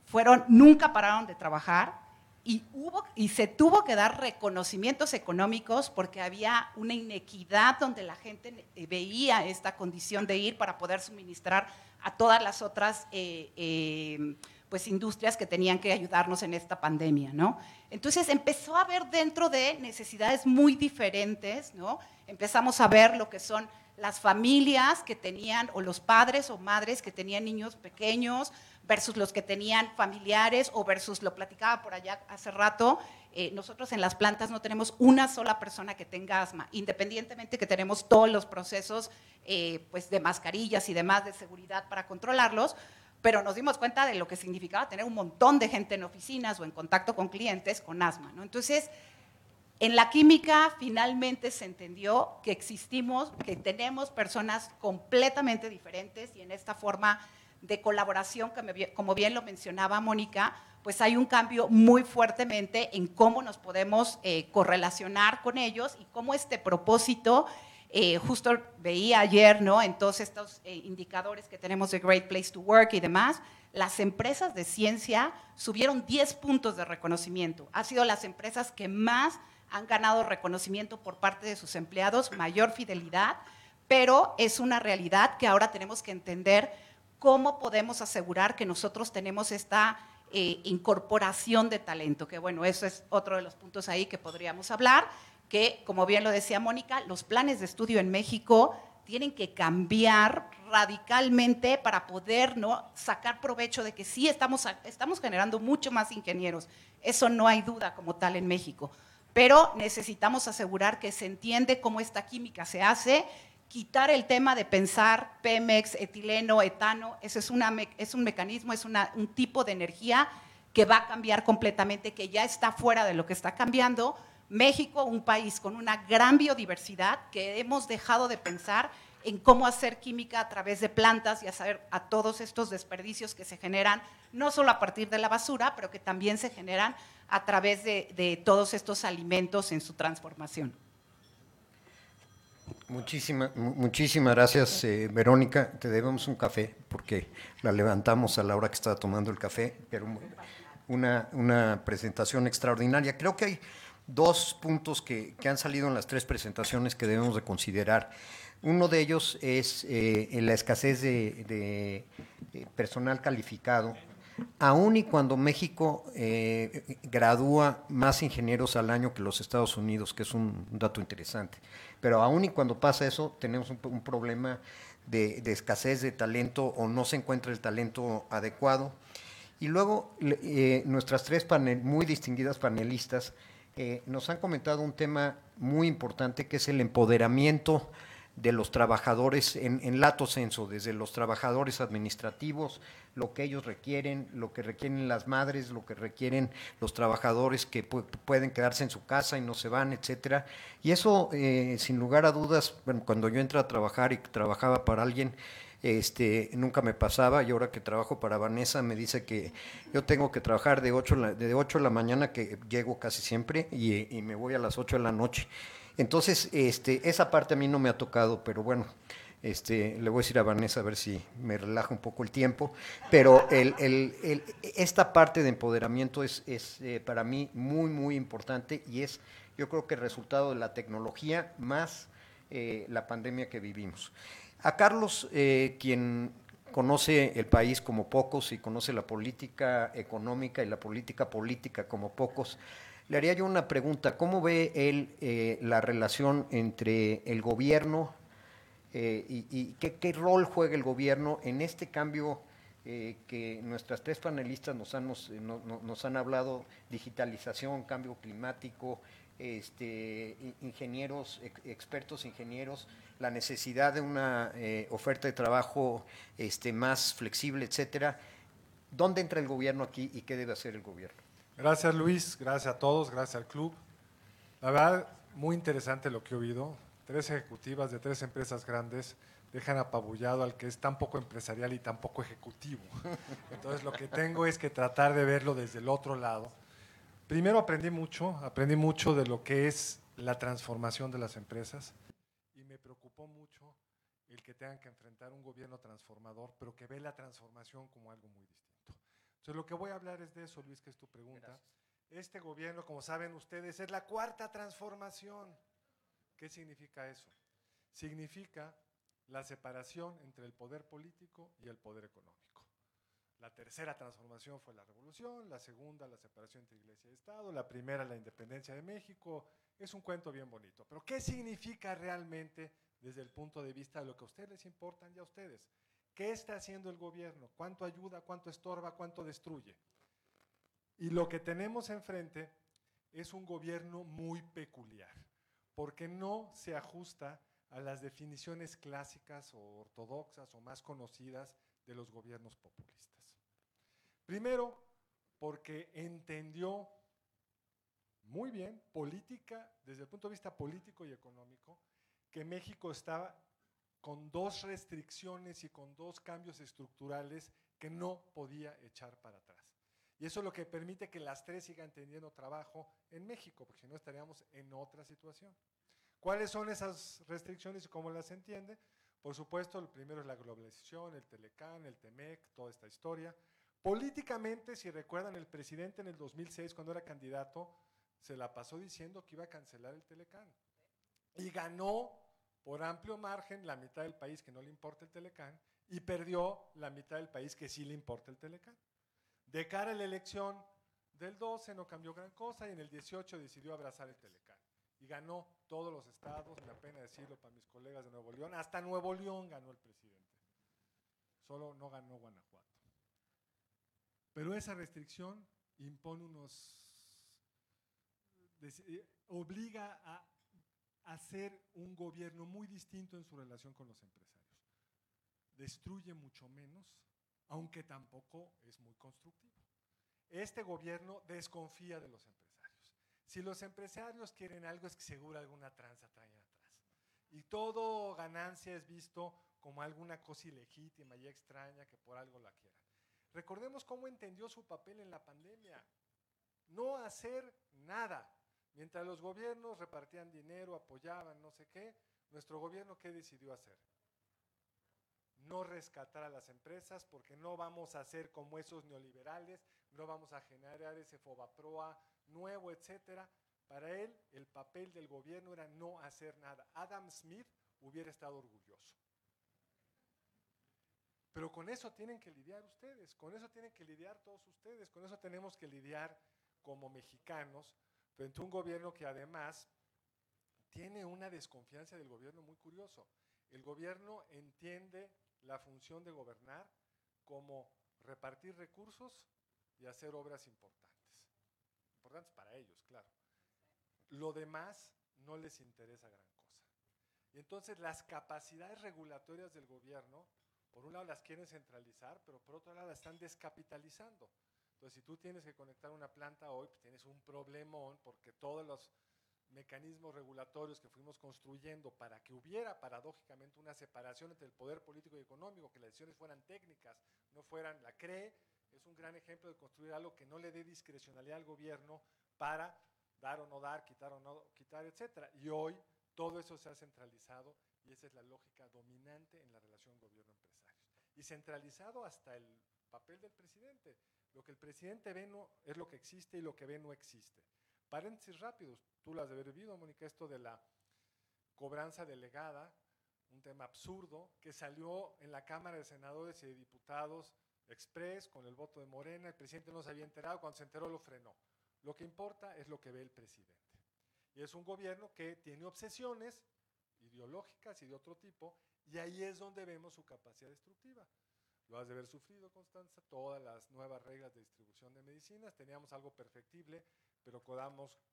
fueron, nunca pararon de trabajar y, hubo, y se tuvo que dar reconocimientos económicos porque había una inequidad donde la gente veía esta condición de ir para poder suministrar a todas las otras eh, eh, pues, industrias que tenían que ayudarnos en esta pandemia. ¿no? Entonces empezó a haber dentro de necesidades muy diferentes, ¿no? empezamos a ver lo que son las familias que tenían, o los padres o madres que tenían niños pequeños, versus los que tenían familiares o versus, lo platicaba por allá hace rato, eh, nosotros en las plantas no tenemos una sola persona que tenga asma, independientemente que tenemos todos los procesos eh, pues de mascarillas y demás de seguridad para controlarlos, pero nos dimos cuenta de lo que significaba tener un montón de gente en oficinas o en contacto con clientes con asma. ¿no? Entonces, en la química finalmente se entendió que existimos, que tenemos personas completamente diferentes y en esta forma de colaboración, que como bien lo mencionaba Mónica, pues hay un cambio muy fuertemente en cómo nos podemos eh, correlacionar con ellos y cómo este propósito, eh, justo veía ayer, ¿no? En todos estos eh, indicadores que tenemos de Great Place to Work y demás, las empresas de ciencia subieron 10 puntos de reconocimiento. Ha sido las empresas que más han ganado reconocimiento por parte de sus empleados, mayor fidelidad, pero es una realidad que ahora tenemos que entender cómo podemos asegurar que nosotros tenemos esta eh, incorporación de talento, que bueno, eso es otro de los puntos ahí que podríamos hablar, que como bien lo decía Mónica, los planes de estudio en México tienen que cambiar radicalmente para poder ¿no? sacar provecho de que sí estamos, estamos generando mucho más ingenieros. Eso no hay duda como tal en México. Pero necesitamos asegurar que se entiende cómo esta química se hace quitar el tema de pensar Pemex, etileno, etano, ese es, una, es un mecanismo, es un tipo de energía que va a cambiar completamente, que ya está fuera de lo que está cambiando. México, un país con una gran biodiversidad, que hemos dejado de pensar en cómo hacer química a través de plantas y hacer a todos estos desperdicios que se generan, no solo a partir de la basura, pero que también se generan a través de, todos estos alimentos en su transformación. Muchísimas muchísimas gracias, eh, Verónica. Te debemos un café porque la levantamos a la hora que estaba tomando el café, pero una, una presentación extraordinaria. Creo que hay dos puntos que, que, han salido en las tres presentaciones que debemos de considerar. Uno de ellos es eh, la escasez de, de, eh, personal calificado aun y cuando México eh, gradúa más ingenieros al año que los Estados Unidos, que es un dato interesante, pero aun y cuando pasa eso, tenemos un, problema de, escasez de talento o no se encuentra el talento adecuado. Y luego nuestras tres muy distinguidas panelistas eh, nos han comentado un tema muy importante que es el empoderamiento de los trabajadores en, en, lato senso, desde los trabajadores administrativos, lo que ellos requieren, lo que requieren las madres, lo que requieren los trabajadores que pueden quedarse en su casa y no se van, etcétera. Y eso, eh, sin lugar a dudas, bueno, cuando yo entré a trabajar y trabajaba para alguien, este, nunca me pasaba y ahora que trabajo para Vanessa me dice que yo tengo que trabajar de 8, de 8 de la mañana, que llego casi siempre, y, me voy a las 8 de la noche. Entonces, este, esa parte a mí no me ha tocado, pero bueno, este, le voy a decir a Vanessa a ver si me relaja un poco el tiempo, pero el, el, esta parte de empoderamiento es, es eh, para mí muy, muy importante y es, yo creo que el resultado de la tecnología más eh, la pandemia que vivimos. A Carlos, eh, quien conoce el país como pocos y conoce la política económica y la política política como pocos, le haría yo una pregunta. ¿Cómo ve él eh, la relación entre el gobierno eh, y, qué, rol juega el gobierno en este cambio eh, que nuestras tres panelistas nos han, nos, han hablado, digitalización, cambio climático, este, ingenieros, expertos ingenieros, la necesidad de una oferta de trabajo este, más flexible, etcétera? ¿Dónde entra el gobierno aquí y qué debe hacer el gobierno? Gracias Luis, gracias a todos, gracias al club. La verdad, muy interesante lo que he oído. Tres ejecutivas de tres empresas grandes dejan apabullado al que es tan poco empresarial y tan poco ejecutivo. Entonces lo que tengo es que tratar de verlo desde el otro lado. Primero aprendí mucho, aprendí mucho de lo que es la transformación de las empresas y me preocupó mucho el que tengan que enfrentar un gobierno transformador, pero que ve la transformación como algo muy distinto. Entonces, lo que voy a hablar es de eso, Luis, que es tu pregunta. Este gobierno, como saben ustedes, es la cuarta transformación. ¿Qué significa eso? Significa la separación entre el poder político y el poder económico. La tercera transformación fue la revolución, la segunda la separación entre iglesia y Estado, la primera la independencia de México. Es un cuento bien bonito. Pero ¿qué significa realmente desde el punto de vista de lo que a ustedes les importan y a ustedes? ¿Qué está haciendo el gobierno? ¿Cuánto ayuda? ¿Cuánto estorba? ¿Cuánto destruye? Y lo que tenemos enfrente es un gobierno muy peculiar, porque no se ajusta a las definiciones clásicas o ortodoxas o más conocidas de los gobiernos populistas. Primero, porque entendió muy bien, política, desde el punto de vista político y económico, que México estaba con dos restricciones y con dos cambios estructurales que no podía echar para atrás. Y eso es lo que permite que las tres sigan teniendo trabajo en México, porque si no estaríamos en otra situación. ¿Cuáles son esas restricciones y cómo las entiende? Por supuesto, el primero es la globalización, el Telecán, el Temec, toda esta historia. Políticamente, si recuerdan, el presidente en el 2006, cuando era candidato, se la pasó diciendo que iba a cancelar el Telecán. Y ganó por amplio margen la mitad del país que no le importa el Telecán y perdió la mitad del país que sí le importa el Telecán. De cara a la elección del 12 no cambió gran cosa y en el 18 decidió abrazar el Telecán y ganó todos los estados, me apena decirlo para mis colegas de Nuevo León, hasta Nuevo León ganó el presidente, solo no ganó Guanajuato. Pero esa restricción impone unos, eh, obliga a hacer un gobierno muy distinto en su relación con los empresarios. Destruye mucho menos, aunque tampoco es muy constructivo. Este gobierno desconfía de los empresarios. Si los empresarios quieren algo, es que seguro alguna tranza traen atrás. Y todo ganancia es visto como alguna cosa ilegítima y extraña que por algo la quieran. Recordemos cómo entendió su papel en la pandemia. No hacer nada. Mientras los gobiernos repartían dinero, apoyaban, no sé qué, nuestro gobierno, ¿qué decidió hacer? no rescatar a las empresas porque no vamos a ser como esos neoliberales, no vamos a generar ese fobaproa nuevo, etcétera. Para él, el papel del gobierno era no hacer nada. Adam Smith hubiera estado orgulloso. Pero con eso tienen que lidiar ustedes, con eso tienen que lidiar todos ustedes, con eso tenemos que lidiar como mexicanos frente a un gobierno que además tiene una desconfianza del gobierno muy curioso. El gobierno entiende la función de gobernar como repartir recursos y hacer obras importantes. Importantes para ellos, claro. Lo demás no les interesa gran cosa. Y entonces las capacidades regulatorias del gobierno, por un lado las quieren centralizar, pero por otro lado las están descapitalizando. Entonces, si tú tienes que conectar una planta hoy, pues tienes un problemón porque todos los mecanismos regulatorios que fuimos construyendo para que hubiera paradójicamente una separación entre el poder político y económico, que las decisiones fueran técnicas, no fueran la CRE, es un gran ejemplo de construir algo que no le dé discrecionalidad al gobierno para dar o no dar, quitar o no quitar, etcétera. Y hoy todo eso se ha centralizado y esa es la lógica dominante en la relación gobierno-empresarios. Y centralizado hasta el papel del presidente. Lo que el presidente ve no, es lo que existe y lo que ve no existe. Paréntesis rápidos, tú lo has de haber vivido, Mónica, esto de la cobranza delegada, un tema absurdo, que salió en la Cámara de Senadores y de Diputados express con el voto de Morena, el presidente no se había enterado, cuando se enteró lo frenó. Lo que importa es lo que ve el presidente. Y es un gobierno que tiene obsesiones ideológicas y de otro tipo, y ahí es donde vemos su capacidad destructiva. Lo has de haber sufrido, Constanza, todas las nuevas reglas de distribución de medicinas, teníamos algo perfectible, pero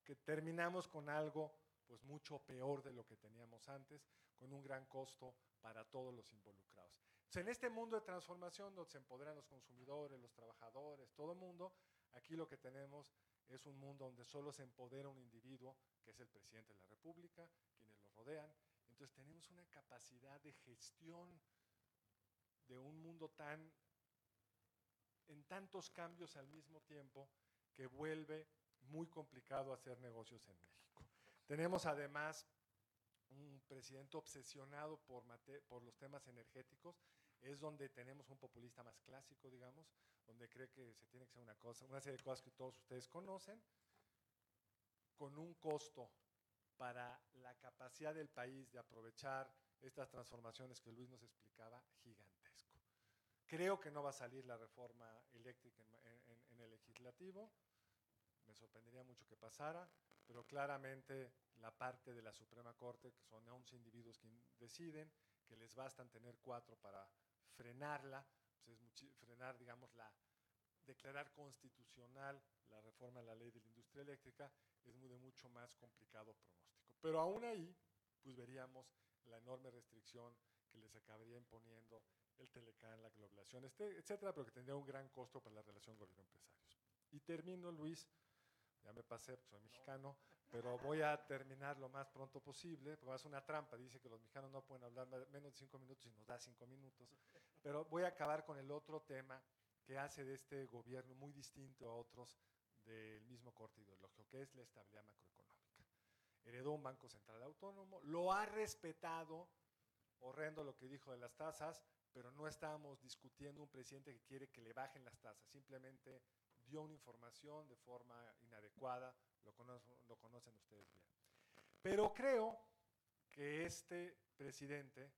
que terminamos con algo pues mucho peor de lo que teníamos antes, con un gran costo para todos los involucrados. en este mundo de transformación donde se empoderan los consumidores, los trabajadores, todo el mundo, aquí lo que tenemos es un mundo donde solo se empodera un individuo, que es el presidente de la República, quienes lo rodean. Entonces tenemos una capacidad de gestión de un mundo tan en tantos cambios al mismo tiempo que vuelve muy complicado hacer negocios en México. Tenemos además un presidente obsesionado por, los temas energéticos, es donde tenemos un populista más clásico, digamos, donde cree que se tiene que hacer una cosa, una serie de cosas que todos ustedes conocen, con un costo para la capacidad del país de aprovechar estas transformaciones que Luis nos explicaba gigantesco. Creo que no va a salir la reforma eléctrica en, el legislativo, me sorprendería mucho que pasara, pero claramente la parte de la Suprema Corte, que son 11 individuos que deciden, que les bastan tener cuatro para frenarla, pues es frenar, digamos, la, declarar constitucional la reforma de la ley de la industria eléctrica es muy de mucho más complicado pronóstico. Pero aún ahí, pues veríamos la enorme restricción que les acabaría imponiendo el Telecán, la globalización, este, etcétera, pero que tendría un gran costo para la relación gobierno-empresarios. Y termino, Luis, ya me pasé, soy mexicano, pero voy a terminar lo más pronto posible, porque es una trampa, dice que los mexicanos no pueden hablar menos de cinco minutos y nos da cinco minutos, pero voy a acabar con el otro tema que hace de este gobierno muy distinto a otros del mismo corte ideológico, que es la estabilidad macroeconómica. Heredó un Banco Central Autónomo, lo ha respetado, horrendo lo que dijo de las tasas, pero no estamos discutiendo un presidente que quiere que le bajen las tasas, simplemente dio una información de forma inadecuada, lo, lo conocen ustedes bien. Pero creo que este presidente,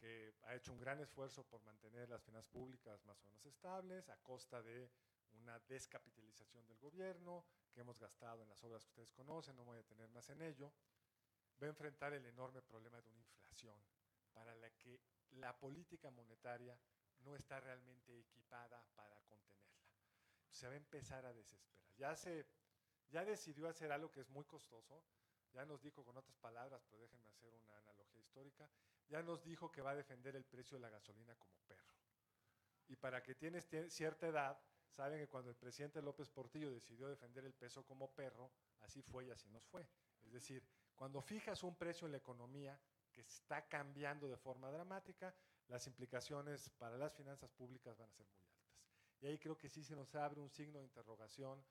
que ha hecho un gran esfuerzo por mantener las finanzas públicas más o menos estables, a costa de una descapitalización del gobierno, que hemos gastado en las obras que ustedes conocen, no voy a tener más en ello, va a enfrentar el enorme problema de una inflación para la que la política monetaria no está realmente equipada para contenerla. Se va a empezar a desesperar. Ya, se, ya decidió hacer algo que es muy costoso, ya nos dijo con otras palabras, pero déjenme hacer una analogía histórica, ya nos dijo que va a defender el precio de la gasolina como perro. Y para que tienes cierta edad, saben que cuando el presidente López Portillo decidió defender el peso como perro, así fue y así nos fue. Es decir, cuando fijas un precio en la economía que está cambiando de forma dramática, las implicaciones para las finanzas públicas van a ser muy altas. Y ahí creo que sí se nos abre un signo de interrogación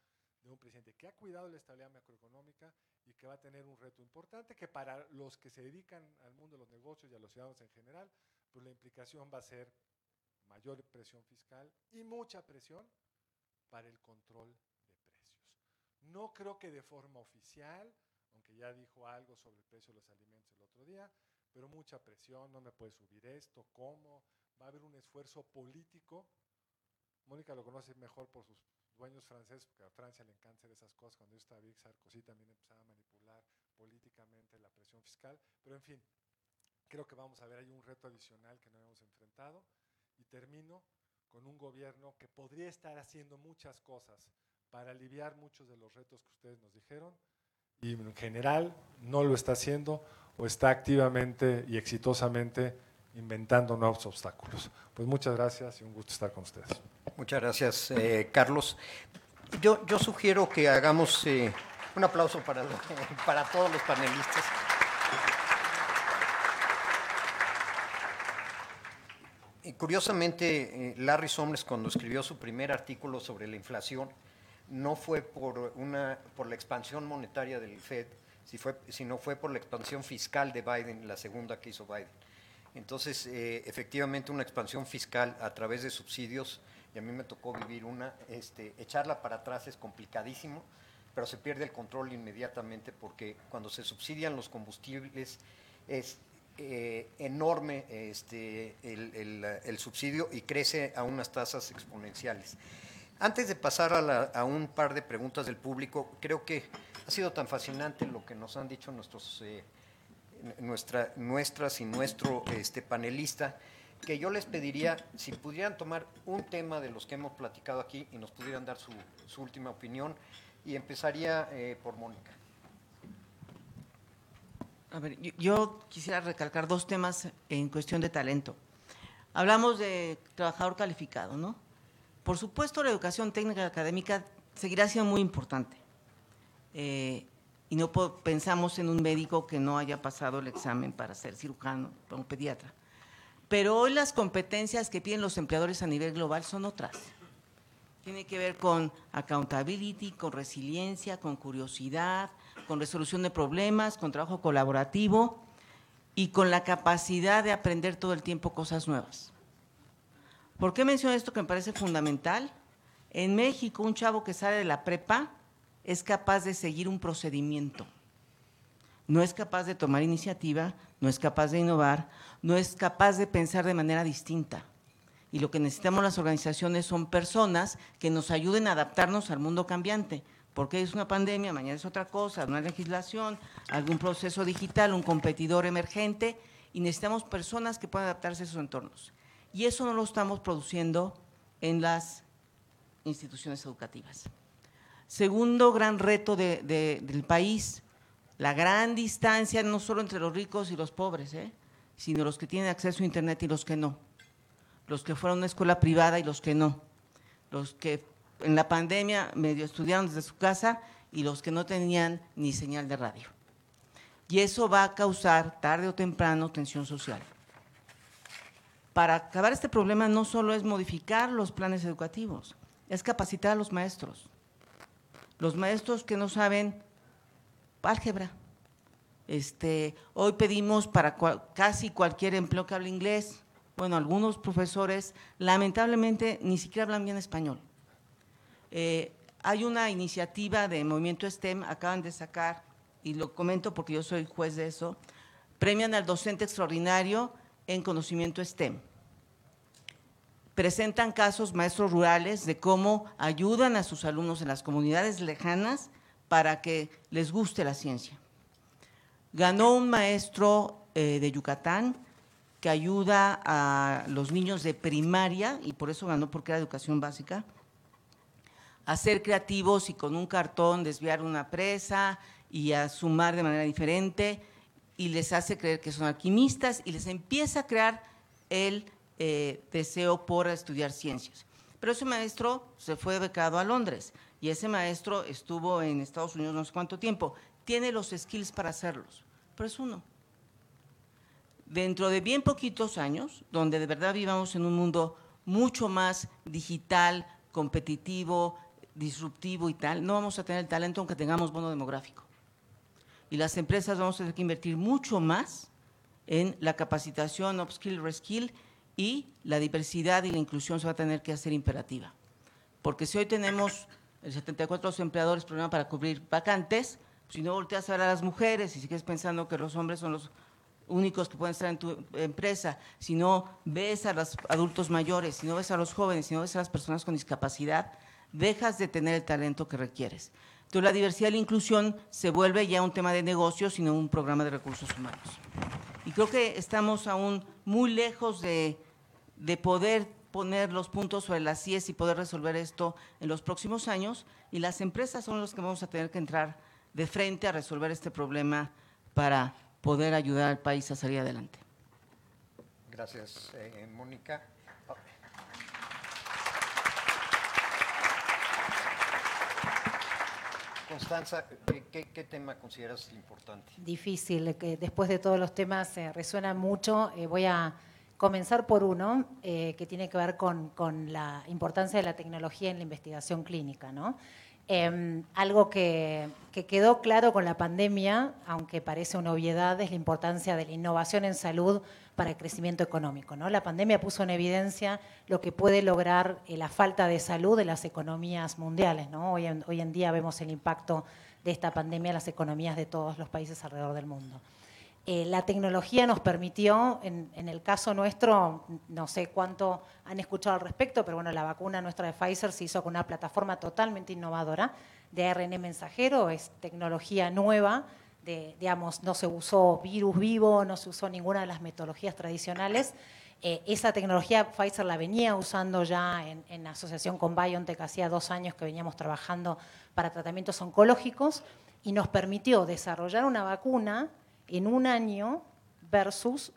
de un presidente que ha cuidado la estabilidad macroeconómica y que va a tener un reto importante que para los que se dedican al mundo de los negocios y a los ciudadanos en general, pues la implicación va a ser mayor presión fiscal y mucha presión para el control de precios. No creo que de forma oficial, aunque ya dijo algo sobre el precio de los alimentos el otro día, pero mucha presión, no me puede subir esto, ¿cómo? Va a haber un esfuerzo político. Mónica lo conoce mejor por sus dueños franceses, porque a Francia le encantan esas cosas. Cuando yo estaba Vic Sarkozy también empezaba a manipular políticamente la presión fiscal. Pero en fin, creo que vamos a ver ahí un reto adicional que no hemos enfrentado. Y termino con un gobierno que podría estar haciendo muchas cosas para aliviar muchos de los retos que ustedes nos dijeron y en general no lo está haciendo o está activamente y exitosamente inventando nuevos obstáculos. Pues muchas gracias y un gusto estar con ustedes. Muchas gracias, eh, Carlos. Yo, yo, sugiero que hagamos eh, un aplauso para, para todos los panelistas. Curiosamente, eh, Larry Summers, cuando escribió su primer artículo sobre la inflación, no fue por, una, por la expansión monetaria del Fed, sino fue por la expansión fiscal de Biden, la segunda que hizo Biden. Entonces, eh, efectivamente, una expansión fiscal a través de subsidios, y a mí me tocó vivir una, este, echarla para atrás es complicadísimo, pero se pierde el control inmediatamente porque cuando se subsidian los combustibles es eh, enorme este, el, subsidio y crece a unas tasas exponenciales. Antes de pasar a, un par de preguntas del público, creo que ha sido tan fascinante lo que nos han dicho nuestros... Eh, nuestra, nuestras y nuestro este, panelista, que yo les pediría si pudieran tomar un tema de los que hemos platicado aquí y nos pudieran dar su, última opinión. Y empezaría eh, por Mónica. A ver, yo, quisiera recalcar dos temas en cuestión de talento. Hablamos de trabajador calificado, ¿no? Por supuesto, la educación técnica académica seguirá siendo muy importante. Eh, y no pensamos en un médico que no haya pasado el examen para ser cirujano o pediatra. Pero hoy las competencias que piden los empleadores a nivel global son otras. Tiene que ver con accountability, con resiliencia, con curiosidad, con resolución de problemas, con trabajo colaborativo y con la capacidad de aprender todo el tiempo cosas nuevas. ¿Por qué menciono esto que me parece fundamental? En México, un chavo que sale de la prepa es capaz de seguir un procedimiento. No es capaz de tomar iniciativa, no es capaz de innovar, no es capaz de pensar de manera distinta. Y lo que necesitamos las organizaciones son personas que nos ayuden a adaptarnos al mundo cambiante, porque es una pandemia, mañana es otra cosa, una legislación, algún proceso digital, un competidor emergente, y necesitamos personas que puedan adaptarse a esos entornos. Y eso no lo estamos produciendo en las instituciones educativas. Segundo gran reto del país, la gran distancia no solo entre los ricos y los pobres, ¿eh? sino los que tienen acceso a Internet y los que no los que fueron a una escuela privada y los que no, los que en la pandemia medio estudiaron desde su casa y los que no tenían ni señal de radio. Y eso va a causar tarde o temprano tensión social. Para acabar este problema no solo es modificar los planes educativos, es capacitar a los maestros. Los maestros que no saben álgebra. Este, hoy pedimos para casi cualquier empleo que hable inglés, bueno, algunos profesores lamentablemente ni siquiera hablan bien español. Eh, hay una iniciativa de Movimiento STEM, acaban de sacar, y lo comento porque yo soy juez de eso, premian al docente extraordinario en conocimiento STEM. Presentan casos maestros rurales de cómo ayudan a sus alumnos en las comunidades lejanas para que les guste la ciencia. Ganó un maestro eh, de Yucatán que ayuda a los niños de primaria, y por eso ganó porque era educación básica, a ser creativos y con un cartón desviar una presa y a sumar de manera diferente, y les hace creer que son alquimistas y les empieza a crear el eh, deseo por estudiar ciencias. Pero ese maestro se fue becado a Londres y ese maestro estuvo en Estados Unidos no sé cuánto tiempo. Tiene los skills para hacerlos, pero es uno dentro de bien poquitos años, donde de verdad vivamos en un mundo mucho más digital, competitivo, disruptivo y tal, no vamos a tener el talento aunque tengamos bono demográfico. Y las empresas vamos a tener que invertir mucho más en la capacitación, upskill, reskill y la diversidad y la inclusión se va a tener que hacer imperativa. Porque si hoy tenemos el 74 empleadores problema para cubrir vacantes, si no volteas a ver a las mujeres y sigues pensando que los hombres son los únicos que pueden estar en tu empresa, si no ves a los adultos mayores, si no ves a los jóvenes, si no ves a las personas con discapacidad, dejas de tener el talento que requieres. Entonces la diversidad y la inclusión se vuelve ya un tema de negocio, sino un programa de recursos humanos. Y creo que estamos aún muy lejos de, de poder poner los puntos sobre las CIES y poder resolver esto en los próximos años, y las empresas son los que vamos a tener que entrar de frente a resolver este problema para poder ayudar al país a salir adelante. Gracias, eh, Mónica. Constanza, ¿qué, tema consideras importante? Difícil, que después de todos los temas eh, resuenan mucho. Eh, voy a comenzar por uno que tiene que ver con, la importancia de la tecnología en la investigación clínica. ¿no? Em, algo que, quedó claro con la pandemia, aunque parece una obviedad, es la importancia de la innovación en salud para el crecimiento económico. La pandemia puso en evidencia lo que puede lograr eh, la falta de salud de las economías mundiales. ¿no? Hoy, en, hoy en día vemos el impacto de esta pandemia en las economías de todos los países alrededor del mundo. Eh, la tecnología nos permitió, en, el caso nuestro, no sé cuánto han escuchado al respecto, pero bueno, la vacuna nuestra de Pfizer se hizo con una plataforma totalmente innovadora de ARN mensajero, es tecnología nueva, de, digamos, no se usó virus vivo, no se usó ninguna de las metodologías tradicionales. Eh, esa tecnología Pfizer la venía usando ya en, en asociación con BioNTech, hacía dos años que veníamos trabajando para tratamientos oncológicos y nos permitió desarrollar una vacuna en un año versus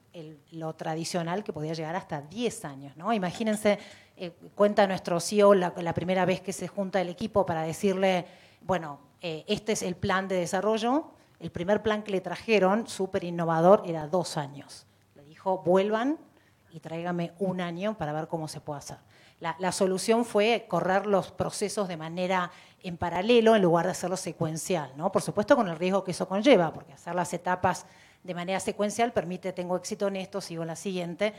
lo tradicional que podía llegar hasta 10 años. ¿no? Imagínense, eh, cuenta nuestro CEO la, primera vez que se junta el equipo para decirle, bueno, eh, este es el plan de desarrollo, el primer plan que le trajeron, súper innovador, era dos años. Le dijo, vuelvan y tráigame un año para ver cómo se puede hacer. La, la, solución fue correr los procesos de manera en paralelo en lugar de hacerlo secuencial, ¿no? Por supuesto con el riesgo que eso conlleva, porque hacer las etapas de manera secuencial permite, tengo éxito en esto, sigo en la siguiente,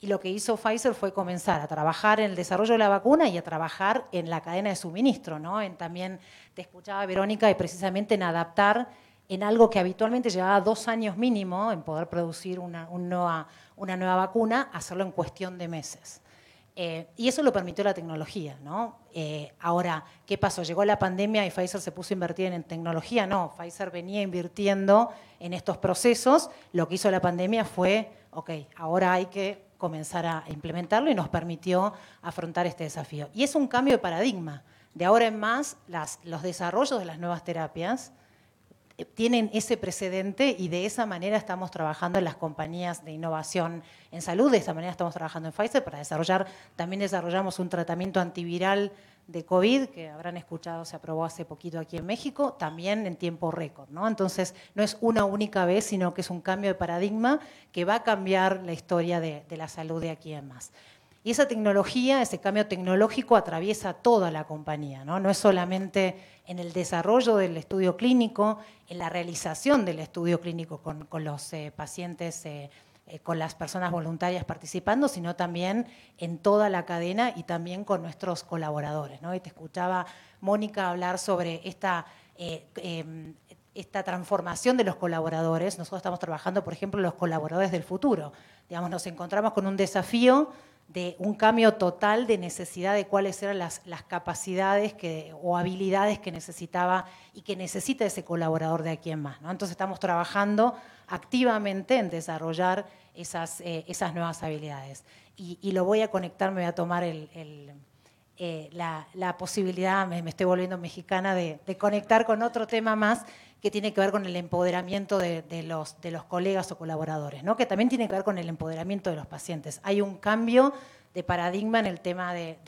Y lo que hizo Pfizer fue comenzar a trabajar en el desarrollo de la vacuna y a trabajar en la cadena de suministro, ¿no? En también, te escuchaba Verónica, y precisamente en adaptar en algo que habitualmente llevaba dos años mínimo en poder producir una, nueva, una nueva vacuna, hacerlo en cuestión de meses. Eh, y eso lo permitió la tecnología, ¿no? Eh, ahora, ¿qué pasó? Llegó la pandemia y Pfizer se puso a invertir en tecnología. No, Pfizer venía invirtiendo en estos procesos. Lo que hizo la pandemia fue, ok, ahora hay que comenzar a implementarlo y nos permitió afrontar este desafío. Y es un cambio de paradigma. De ahora en más, los desarrollos de las nuevas terapias tienen ese precedente y de esa manera estamos trabajando en las compañías de innovación en salud, de esa manera estamos trabajando en Pfizer para desarrollar, también desarrollamos un tratamiento antiviral de COVID, que habrán escuchado, se aprobó hace poquito aquí en México, también en tiempo récord. ¿no? Entonces, no es una única vez, sino que es un cambio de paradigma que va a cambiar la historia de, de la salud de aquí en más. Y esa tecnología, ese cambio tecnológico atraviesa toda la compañía, ¿no? No es solamente en el desarrollo del estudio clínico, en la realización del estudio clínico con, los eh, pacientes, eh, eh, con las personas voluntarias participando, sino también en toda la cadena y también con nuestros colaboradores, ¿no? Y te escuchaba Mónica hablar sobre esta em, esta transformación de los colaboradores. Nosotros estamos trabajando, por ejemplo, los colaboradores del futuro. Digamos, nos encontramos con un desafío de un cambio total de necesidad de cuáles eran las, capacidades o habilidades que necesitaba y que necesita ese colaborador de aquí en más. ¿no? Entonces estamos trabajando activamente en desarrollar esas, eh, esas nuevas habilidades. Y, lo voy a conectar, me voy a tomar eh, la, posibilidad, me, estoy volviendo mexicana, de, de conectar con otro tema más que tiene que ver con el empoderamiento de, los, de los colegas o colaboradores, ¿no? que también tiene que ver con el empoderamiento de los pacientes. Hay un cambio de paradigma en el tema de,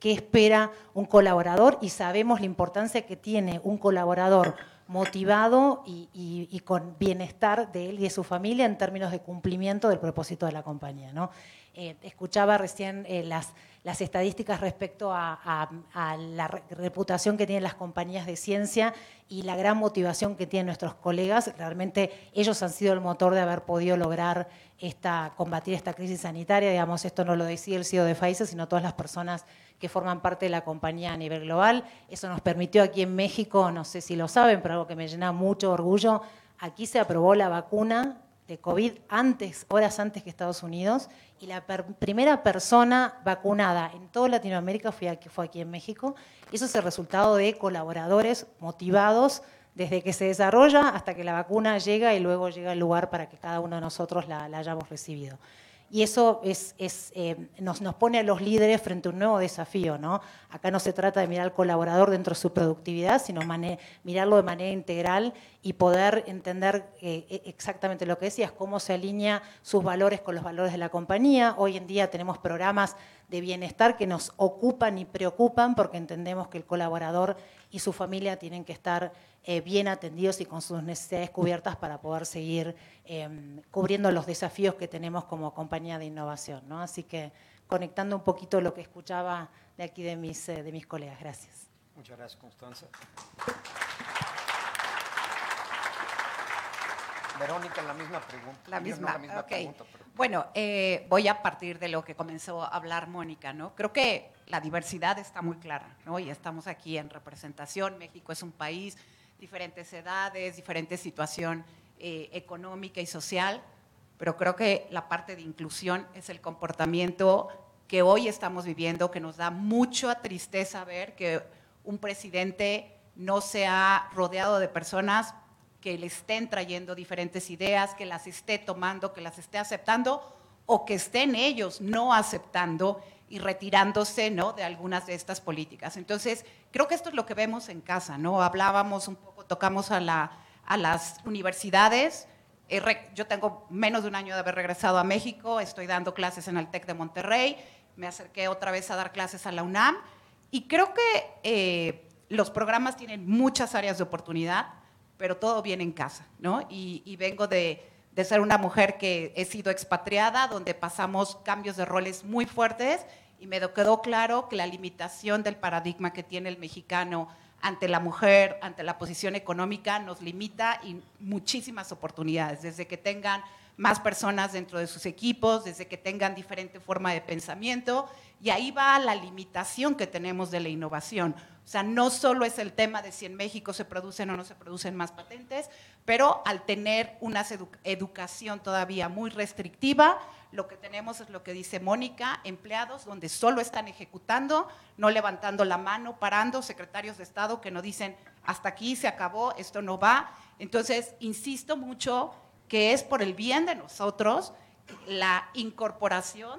qué espera un colaborador y sabemos la importancia que tiene un colaborador motivado y, con bienestar de él y de su familia en términos de cumplimiento del propósito de la compañía. ¿no? Eh, escuchaba recién eh, las, las estadísticas respecto a, la reputación que tienen las compañías de ciencia y la gran motivación que tienen nuestros colegas. Realmente ellos han sido el motor de haber podido lograr esta, combatir esta crisis sanitaria. Digamos, esto no lo decía el CEO de Pfizer, sino todas las personas que forman parte de la compañía a nivel global. Eso nos permitió aquí en México, no sé si lo saben, pero algo que me llena mucho orgullo, aquí se aprobó la vacuna de COVID antes, horas antes que Estados Unidos, y la primera persona vacunada en toda Latinoamérica fue aquí, fue aquí en México. Eso es el resultado de colaboradores motivados desde que se desarrolla hasta que la vacuna llega y luego llega al lugar para que cada uno de nosotros la hayamos recibido. Y eso es, eh, nos, nos, pone a los líderes frente a un nuevo desafío. ¿no? Acá no se trata de mirar al colaborador dentro de su productividad, sino mirarlo de manera integral y poder entender eh, e, exactamente lo que decías, cómo se alinea sus valores con los valores de la compañía. Hoy en día tenemos programas de bienestar que nos ocupan y preocupan porque entendemos que el colaborador y su familia tienen que estar eh, bien atendidos y con sus necesidades cubiertas para poder seguir em, cubriendo los desafíos que tenemos como compañía de innovación. ¿no? Así que conectando un poquito lo que escuchaba de aquí de mis, eh, de mis colegas. Gracias. Muchas gracias, Constanza. Verónica, la misma pregunta. La misma, Bueno, eh, voy a partir de lo que comenzó a hablar Mónica, ¿no? Creo que la diversidad está muy clara, ¿no? Y estamos aquí en representación. México es un país, diferentes edades, diferente situación eh, económica y social, pero creo que la parte de inclusión es el comportamiento que hoy estamos viviendo, que nos da mucha tristeza ver que un presidente no se ha rodeado de personas que le estén trayendo diferentes ideas, que las esté tomando, que las esté aceptando o que estén ellos no aceptando y retirándose ¿no? de algunas de estas políticas. Entonces, creo que esto es lo que vemos en casa, ¿no? Hablábamos un poco, tocamos a, la, a las universidades. Yo tengo menos de un año de haber regresado a México, estoy dando clases en el TEC de Monterrey, me acerqué otra vez a dar clases a la UNAM y creo que eh, los programas tienen muchas áreas de oportunidad pero todo viene en casa, ¿no? Y, vengo de, ser una mujer que he sido expatriada, donde pasamos cambios de roles muy fuertes y me quedó claro que la limitación del paradigma que tiene el mexicano ante la mujer, ante la posición económica, nos limita y muchísimas oportunidades, desde que tengan más personas dentro de sus equipos, desde que tengan diferente forma de pensamiento, y ahí va la limitación que tenemos de la innovación. O sea, no solo es el tema de si en México se producen o no se producen más patentes, pero al tener una educación todavía muy restrictiva, lo que tenemos es lo que dice Mónica, empleados donde solo están ejecutando, no levantando la mano, parando, secretarios de Estado que no dicen, hasta aquí se acabó, esto no va. Entonces, insisto mucho que es por el bien de nosotros la incorporación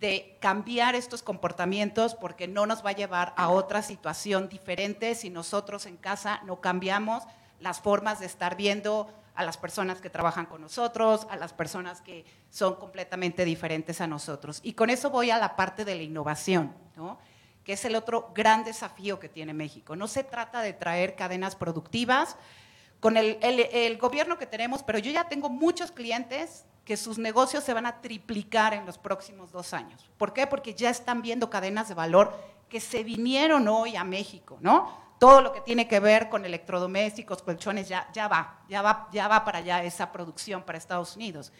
de cambiar estos comportamientos porque no nos va a llevar a otra situación diferente si nosotros en casa no cambiamos las formas de estar viendo a las personas que trabajan con nosotros, a las personas que son completamente diferentes a nosotros. Y con eso voy a la parte de la innovación, que es el otro gran desafío que tiene México. No se trata de traer cadenas productivas con el, el gobierno que tenemos, pero yo ya tengo muchos clientes que sus negocios se van a triplicar en los próximos dos años. ¿Por qué? Porque ya están viendo cadenas de valor que se vinieron hoy a México, ¿no? Todo lo que tiene que ver con electrodomésticos, colchones, ya, ya va, ya va, ya va para allá esa producción para Estados Unidos.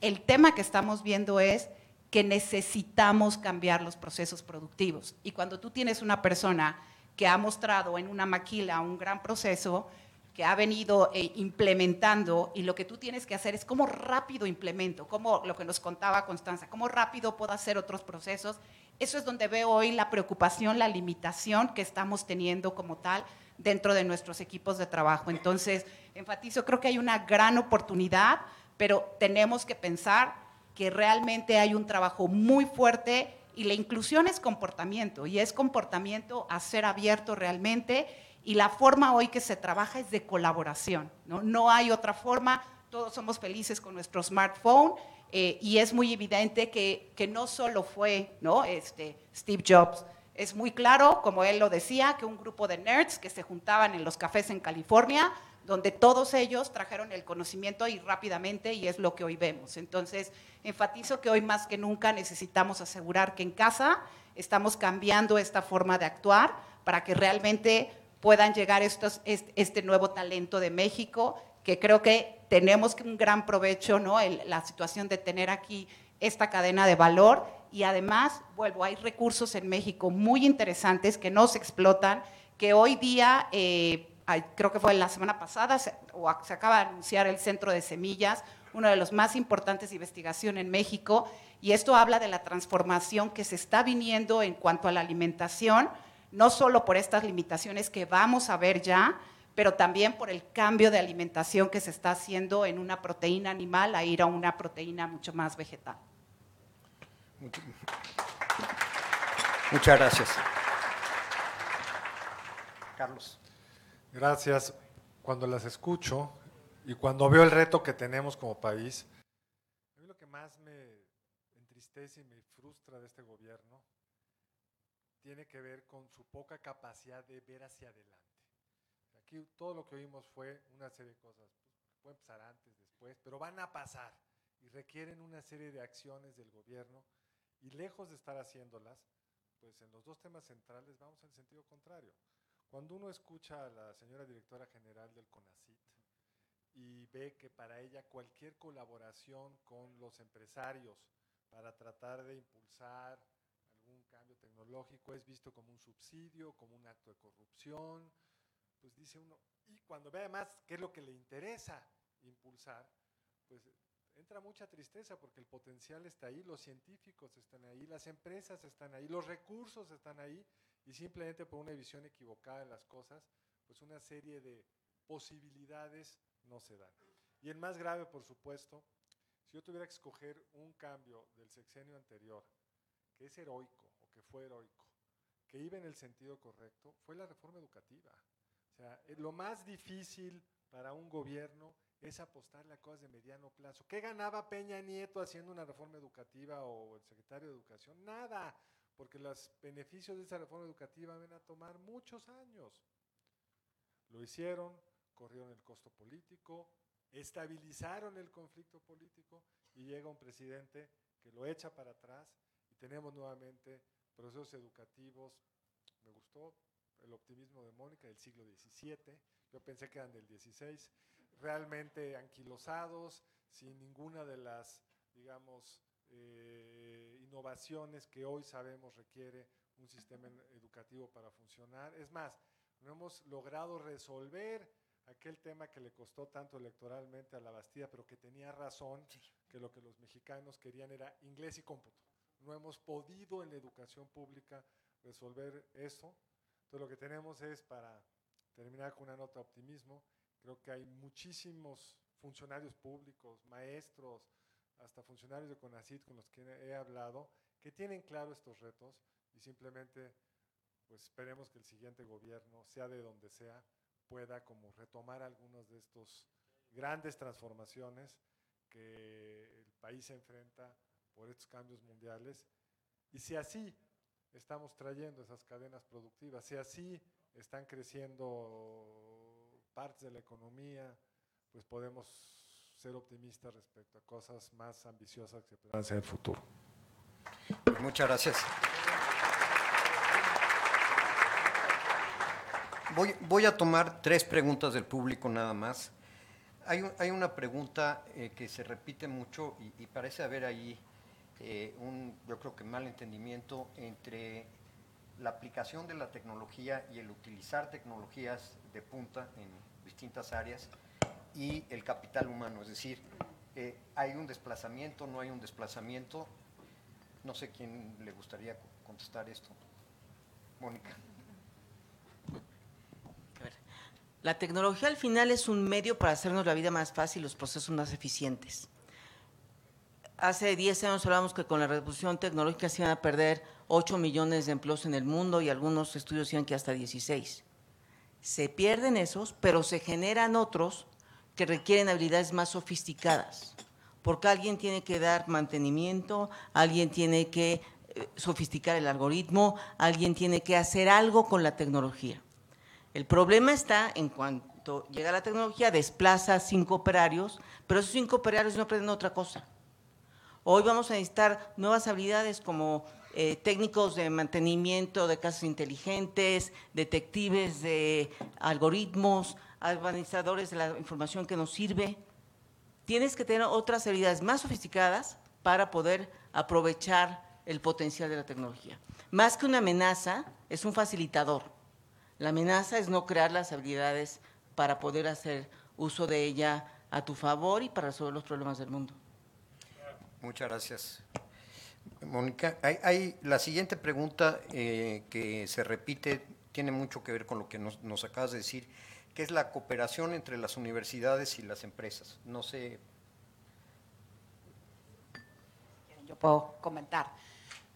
El tema que estamos viendo es que necesitamos cambiar los procesos productivos. Y cuando tú tienes una persona que ha mostrado en una maquila un gran proceso, que ha venido eh, implementando y lo que tú tienes que hacer es cómo rápido implemento, como lo que nos contaba Constanza, cómo rápido puedo hacer otros procesos. Eso es donde veo hoy la preocupación, la limitación que estamos teniendo como tal dentro de nuestros equipos de trabajo. Entonces, enfatizo, creo que hay una gran oportunidad, pero tenemos que pensar que realmente hay un trabajo muy fuerte y la inclusión es comportamiento y es comportamiento a ser abierto realmente y la forma hoy que se trabaja es de colaboración, ¿no? No hay otra forma, todos somos felices con nuestro smartphone eh, y es muy evidente que, no solo fue ¿no? Este, Steve Jobs, es muy claro, como él lo decía, que un grupo de nerds que se juntaban en los cafés en California, donde todos ellos trajeron el conocimiento y rápidamente, y es lo que hoy vemos. Entonces, enfatizo que hoy más que nunca necesitamos asegurar que en casa estamos cambiando esta forma de actuar para que realmente puedan llegar estos, este nuevo talento de México, que creo que tenemos un gran provecho, ¿no? la situación de tener aquí esta cadena de valor y además, vuelvo, hay recursos en México muy interesantes que no se explotan, que hoy día, eh, creo que fue la semana pasada, se, o se acaba de anunciar el Centro de Semillas, uno de los más importantes de investigación en México, y esto habla de la transformación que se está viniendo en cuanto a la alimentación, no solo por estas limitaciones que vamos a ver ya, pero también por el cambio de alimentación que se está haciendo en una proteína animal a ir a una proteína mucho más vegetal. Muchas gracias. Carlos. Gracias. Cuando las escucho y cuando veo el reto que tenemos como país, a mí lo que más me entristece y me frustra de este gobierno tiene que ver con su poca capacidad de ver hacia adelante. Aquí todo lo que oímos fue una serie de cosas, pues, pueden pasar antes, después, pero van a pasar y requieren una serie de acciones del gobierno y lejos de estar haciéndolas, pues en los dos temas centrales vamos en sentido contrario. Cuando uno escucha a la señora directora general del CONACIT y ve que para ella cualquier colaboración con los empresarios para tratar de impulsar un cambio tecnológico es visto como un subsidio, como un acto de corrupción, pues dice uno, y cuando ve además qué es lo que le interesa impulsar, pues entra mucha tristeza porque el potencial está ahí, los científicos están ahí, las empresas están ahí, los recursos están ahí, y simplemente por una visión equivocada de las cosas, pues una serie de posibilidades no se dan. Y el más grave, por supuesto, si yo tuviera que escoger un cambio del sexenio anterior que es heroico o que fue heroico, que iba en el sentido correcto, fue la reforma educativa. Sea, eh, lo más difícil para un gobierno es apostarle a cosas de mediano plazo. ¿Qué ganaba Peña Nieto haciendo una reforma educativa o el secretario de Educación? Nada, porque los beneficios de esa reforma educativa van a tomar muchos años. Lo hicieron, corrieron el costo político, estabilizaron el conflicto político y llega un presidente que lo echa para atrás tenemos nuevamente procesos educativos. Me gustó el optimismo de Mónica del siglo XVII. Yo pensé que eran del XVI. Realmente anquilosados, sin ninguna de las, digamos, eh, innovaciones que hoy sabemos requiere un sistema educativo para funcionar. Es más, no hemos logrado resolver aquel tema que le costó tanto electoralmente a la Bastilla, pero que tenía razón, que lo que los mexicanos querían era inglés y cómputo. No hemos podido en la educación pública resolver eso. Entonces lo que tenemos es, para terminar con una nota de optimismo, creo que hay muchísimos funcionarios públicos, maestros, hasta funcionarios de CONACIT con los que he hablado, que tienen claro estos retos y simplemente pues esperemos que el siguiente gobierno, sea de donde sea, pueda como retomar algunas de estas grandes transformaciones que el país enfrenta por estos cambios mundiales. Y si así estamos trayendo esas cadenas productivas, si así están creciendo partes de la economía, pues podemos ser optimistas respecto a cosas más ambiciosas que puedan ser en el futuro. Muchas gracias. Voy, a tomar tres preguntas del público nada más. Hay, una pregunta eh, que se repite mucho y, parece haber ahí eh, un, yo creo que mal entendimiento entre la aplicación de la tecnología y el utilizar tecnologías de punta en distintas áreas y el capital humano. Es decir, eh, ¿hay un desplazamiento, no hay un desplazamiento? No sé quién le gustaría contestar esto. Mónica. La tecnología al final es un medio para hacernos la vida más fácil y los procesos más eficientes. Hace 10 años hablábamos que con la revolución tecnológica se iban a perder 8 millones de empleos en el mundo y algunos estudios decían que hasta 16. Se pierden esos, pero se generan otros que requieren habilidades más sofisticadas, porque alguien tiene que dar mantenimiento, alguien tiene que eh, sofisticar el algoritmo, alguien tiene que hacer algo con la tecnología. El problema está en cuanto llega la tecnología, desplaza cinco operarios, pero esos cinco operarios no aprenden otra cosa. Hoy vamos a necesitar nuevas habilidades como eh, técnicos de mantenimiento de casas inteligentes, detectives de algoritmos, administradores de la información que nos sirve. Tienes que tener otras habilidades más sofisticadas para poder aprovechar el potencial de la tecnología. Más que una amenaza, es un facilitador la amenaza es no crear las habilidades para poder hacer uso de ella a tu favor y para resolver los problemas del mundo. Muchas gracias. Mónica, hay, la siguiente pregunta eh, que se repite tiene mucho que ver con lo que nos, nos, acabas de decir, que es la cooperación entre las universidades y las empresas. No sé. Yo puedo comentar.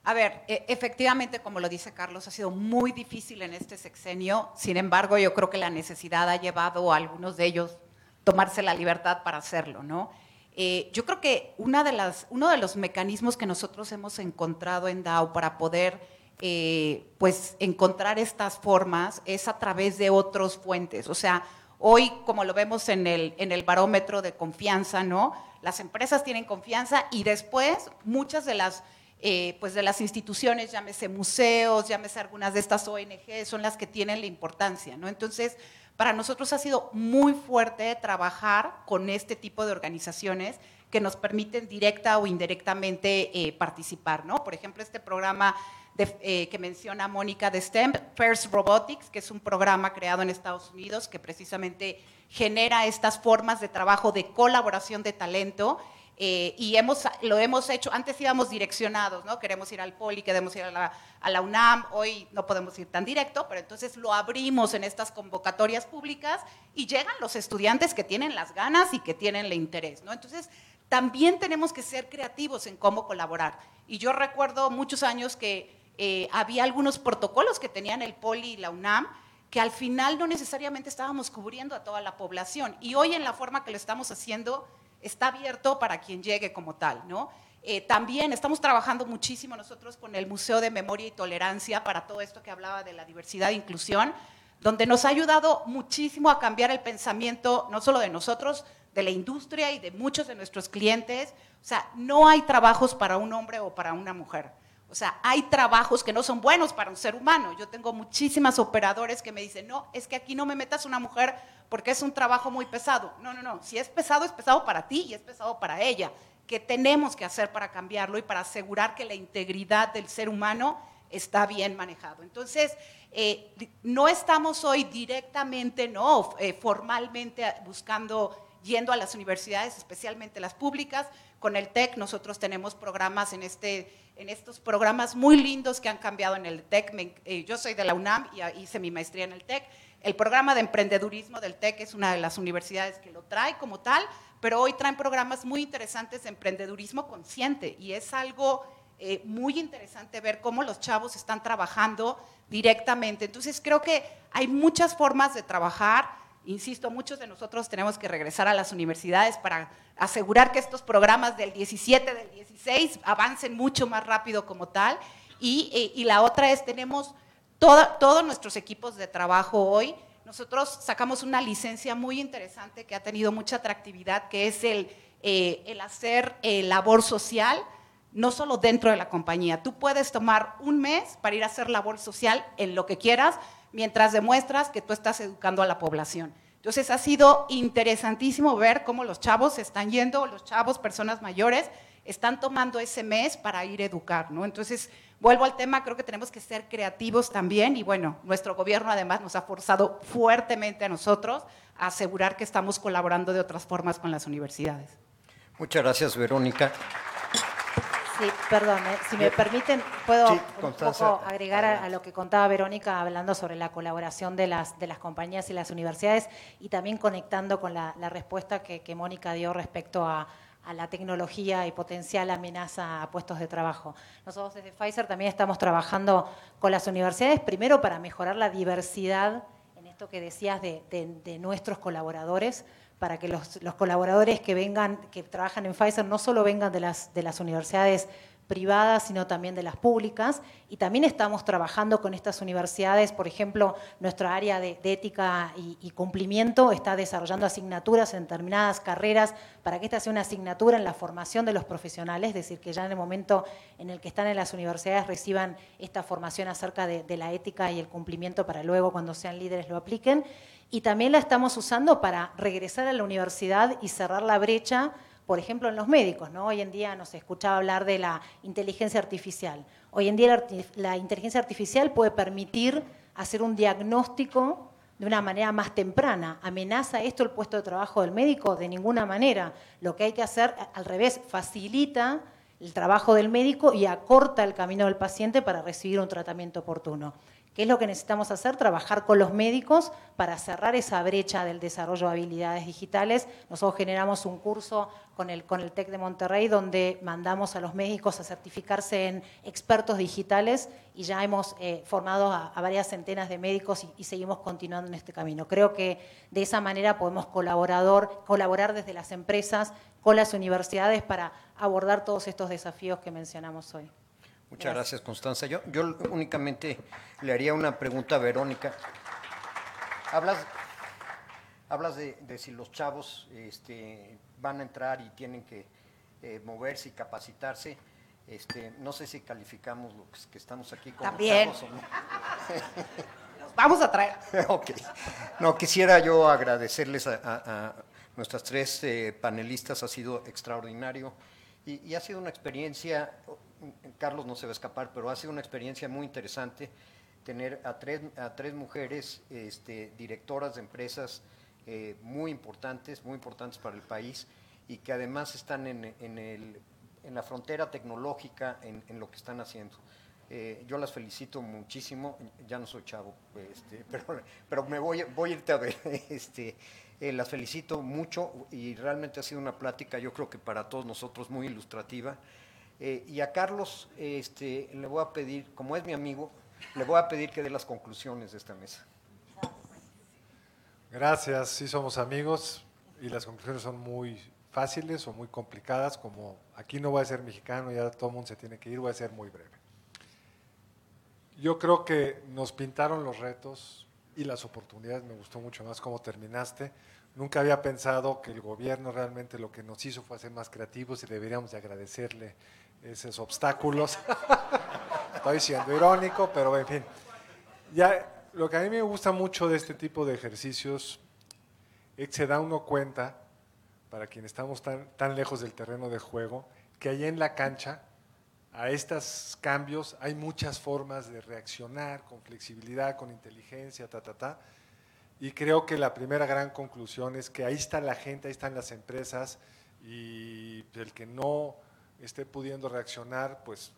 A ver, e, efectivamente, como lo dice Carlos, ha sido muy difícil en este sexenio. Sin embargo, yo creo que la necesidad ha llevado a algunos de ellos tomarse la libertad para hacerlo, ¿no? Eh, yo creo que una de las, uno de los mecanismos que nosotros hemos encontrado en DAO para poder eh, pues encontrar estas formas es a través de otras fuentes. O sea, hoy, como lo vemos en el, barómetro de confianza, ¿no? Las empresas tienen confianza y después muchas de las eh, pues de las instituciones, llámese museos, llámese algunas de estas ONG, son las que tienen la importancia, ¿no? Entonces, para nosotros ha sido muy fuerte trabajar con este tipo de organizaciones que nos permiten directa o indirectamente eh, participar, ¿no? Por ejemplo, este programa eh, que menciona Mónica de STEM, First Robotics, que es un programa creado en Estados Unidos que precisamente genera estas formas de trabajo de colaboración de talento eh, y hemos, lo hemos hecho, antes íbamos direccionados, ¿no? Queremos ir al Poli, queremos ir a la, UNAM, hoy no podemos ir tan directo, pero entonces lo abrimos en estas convocatorias públicas y llegan los estudiantes que tienen las ganas y que tienen el interés, ¿no? Entonces, también tenemos que ser creativos en cómo colaborar. Y yo recuerdo muchos años que eh, había algunos protocolos que tenían el Poli y la UNAM, que al final no necesariamente estábamos cubriendo a toda la población. Y hoy en la forma que lo estamos haciendo, está abierto para quien llegue como tal, ¿no? Eh, también estamos trabajando muchísimo nosotros con el Museo de Memoria y Tolerancia para todo esto que hablaba de la diversidad e inclusión, donde nos ha ayudado muchísimo a cambiar el pensamiento, no solo de nosotros, de la industria y de muchos de nuestros clientes. O sea, no hay trabajos para un hombre o para una mujer. O sea, hay trabajos que no son buenos para un ser humano. Yo tengo muchísimas operadores que me dicen, no, es que aquí no me metas una mujer porque es un trabajo muy pesado. No, no, no. Si es pesado, es pesado para ti y es pesado para ella. ¿Qué tenemos que hacer para cambiarlo y para asegurar que la integridad del ser humano está bien manejado? Entonces, eh, no estamos hoy directamente, no, eh, formalmente buscando, yendo a las universidades, especialmente las públicas. Con el TEC nosotros tenemos programas en, este, en estos programas muy lindos que han cambiado en el TEC. Eh, yo soy de la UNAM y hice mi maestría en el TEC. El programa de emprendedurismo del TEC es una de las universidades que lo trae como tal, pero hoy traen programas muy interesantes de emprendedurismo consciente y es algo muy interesante ver cómo los chavos están trabajando directamente. Entonces creo que hay muchas formas de trabajar. Insisto, muchos de nosotros tenemos que regresar a las universidades para asegurar que estos programas del 17, del 16 avancen mucho más rápido como tal. Y, eh, la otra es, tenemos todos nuestros equipos de trabajo hoy. Nosotros sacamos una licencia muy interesante que ha tenido mucha atractividad, que es el, eh, el hacer eh, labor social no solo dentro de la compañía. Tú puedes tomar un mes para ir a hacer labor social en lo que quieras, mientras demuestras que tú estás educando a la población. Entonces ha sido interesantísimo ver cómo los chavos están yendo, los chavos, personas mayores, están tomando ese mes para ir a educar, ¿no? Entonces, vuelvo al tema, creo que tenemos que ser creativos también y bueno, nuestro gobierno además nos ha forzado fuertemente a nosotros a asegurar que estamos colaborando de otras formas con las universidades. Muchas gracias, Verónica. Sí, perdón, eh, si me permiten, puedo un poco agregar a, lo que contaba Verónica hablando sobre la colaboración de las, de las compañías y las universidades y también conectando con la, respuesta que, Mónica dio respecto a, la tecnología y potencial amenaza a puestos de trabajo. Nosotros desde Pfizer también estamos trabajando con las universidades, primero para mejorar la diversidad, en esto que decías, de, nuestros colaboradores, para que los, colaboradores que vengan, que trabajan en Pfizer, no solo vengan de las, de las universidades privadas, sino también de las públicas. Y también estamos trabajando con estas universidades, por ejemplo, nuestra área de, ética y, cumplimiento está desarrollando asignaturas en determinadas carreras para que esta sea una asignatura en la formación de los profesionales, es decir, que ya en el momento en el que están en las universidades reciban esta formación acerca de, de la ética y el cumplimiento para luego cuando sean líderes lo apliquen y también la estamos usando para regresar a la universidad y cerrar la brecha, por ejemplo, en los médicos. ¿no? Hoy en día nos escuchaba hablar de la inteligencia artificial. Hoy en día la, inteligencia artificial puede permitir hacer un diagnóstico de una manera más temprana. ¿Amenaza esto el puesto de trabajo del médico? De ninguna manera. Lo que hay que hacer, al revés, facilita el trabajo del médico y acorta el camino del paciente para recibir un tratamiento oportuno. ¿Qué es lo que necesitamos hacer? Trabajar con los médicos para cerrar esa brecha del desarrollo de habilidades digitales. Nosotros generamos un curso con el, con el TEC de Monterrey donde mandamos a los médicos a certificarse en expertos digitales y ya hemos eh, formado a, varias centenas de médicos y, seguimos continuando en este camino. Creo que de esa manera podemos colaborar desde las empresas con las universidades para abordar todos estos desafíos que mencionamos hoy. Muchas gracias, Constanza. Yo, yo únicamente le haría una pregunta a Verónica. Hablas, hablas de, si los chavos este, van a entrar y tienen que eh, moverse y capacitarse. Este, no sé si calificamos los que estamos aquí como También. chavos vamos a traer. ok. No, quisiera yo agradecerles a, nuestras tres eh, panelistas. Ha sido extraordinario y, y ha sido una experiencia Carlos no se va a escapar, pero ha sido una experiencia muy interesante tener a tres, a tres mujeres este, directoras de empresas eh, muy importantes, muy importantes para el país y que además están en, el, en la frontera tecnológica en, lo que están haciendo. Eh, yo las felicito muchísimo, ya no soy chavo, este, pero, pero, me voy, voy a irte a ver. Este, eh, las felicito mucho y realmente ha sido una plática, yo creo que para todos nosotros muy ilustrativa. Eh, y a Carlos este, le voy a pedir, como es mi amigo, le voy a pedir que dé las conclusiones de esta mesa. Gracias, sí somos amigos y las conclusiones son muy fáciles o muy complicadas, como aquí no voy a ser mexicano, ya todo el mundo se tiene que ir, voy a ser muy breve. Yo creo que nos pintaron los retos y las oportunidades, me gustó mucho más cómo terminaste. Nunca había pensado que el gobierno realmente lo que nos hizo fue ser más creativos y deberíamos de agradecerle esos obstáculos. Estoy siendo irónico, pero en fin. Ya, lo que a mí me gusta mucho de este tipo de ejercicios se da uno cuenta, para quienes estamos tan, tan lejos del terreno de juego, que ahí en la cancha, a estos cambios, hay muchas formas de reaccionar con flexibilidad, con inteligencia, ta, ta, ta. Y creo que la primera gran conclusión es que ahí está la gente, ahí están las empresas, y el que no esté pudiendo reaccionar, pues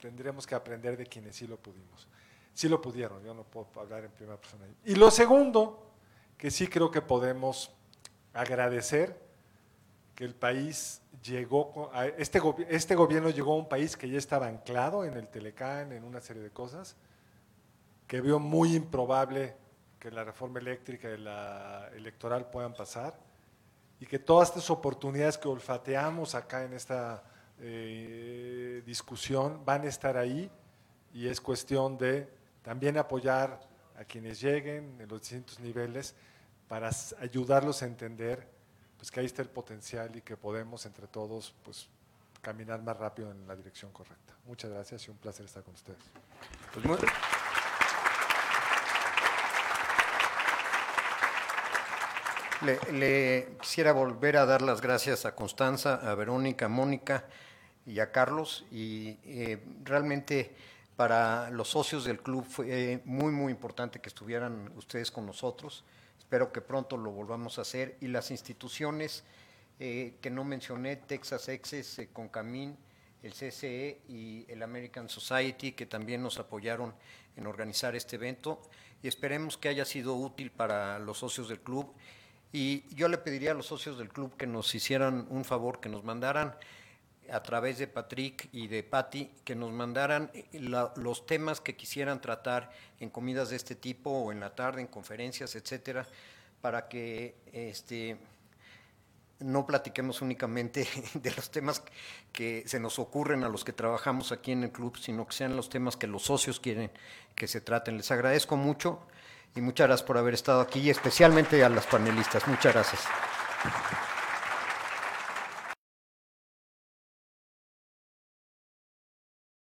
tendremos que aprender de quienes sí lo pudimos. Sí lo pudieron, yo no puedo hablar en primera persona. Y lo segundo, que sí creo que podemos agradecer, que el país llegó, a este, este gobierno llegó a un país que ya estaba anclado en el Telecán, en una serie de cosas, que vio muy improbable que la reforma eléctrica y la electoral puedan pasar, y que todas estas oportunidades que olfateamos acá en esta eh, discusión van a estar ahí, y es cuestión de también apoyar a quienes lleguen en los distintos niveles para ayudarlos a entender pues que ahí está el potencial y que podemos entre todos pues caminar más rápido en la dirección correcta. Muchas gracias y un placer estar con ustedes. Pues le, quisiera volver a dar las gracias a Constanza, a Verónica, a Mónica y a Carlos. Y eh, realmente para los socios del club fue muy, muy importante que estuvieran ustedes con nosotros. Espero que pronto lo volvamos a hacer. Y las instituciones eh, que no mencioné, Texas Exes, eh, Concamín, el CCE y el American Society, que también nos apoyaron en organizar este evento. Y esperemos que haya sido útil para los socios del club. Y yo le pediría a los socios del club que nos hicieran un favor, que nos mandaran a través de Patrick y de Patti que nos mandaran eh, los temas que quisieran tratar en comidas de este tipo o en la tarde, en conferencias, etcétera, para que este, no platiquemos únicamente de los temas que se nos ocurren a los que trabajamos aquí en el club, sino que sean los temas que los socios quieren que se traten. Les agradezco mucho y muchas gracias por haber estado aquí y especialmente a las panelistas. Muchas gracias.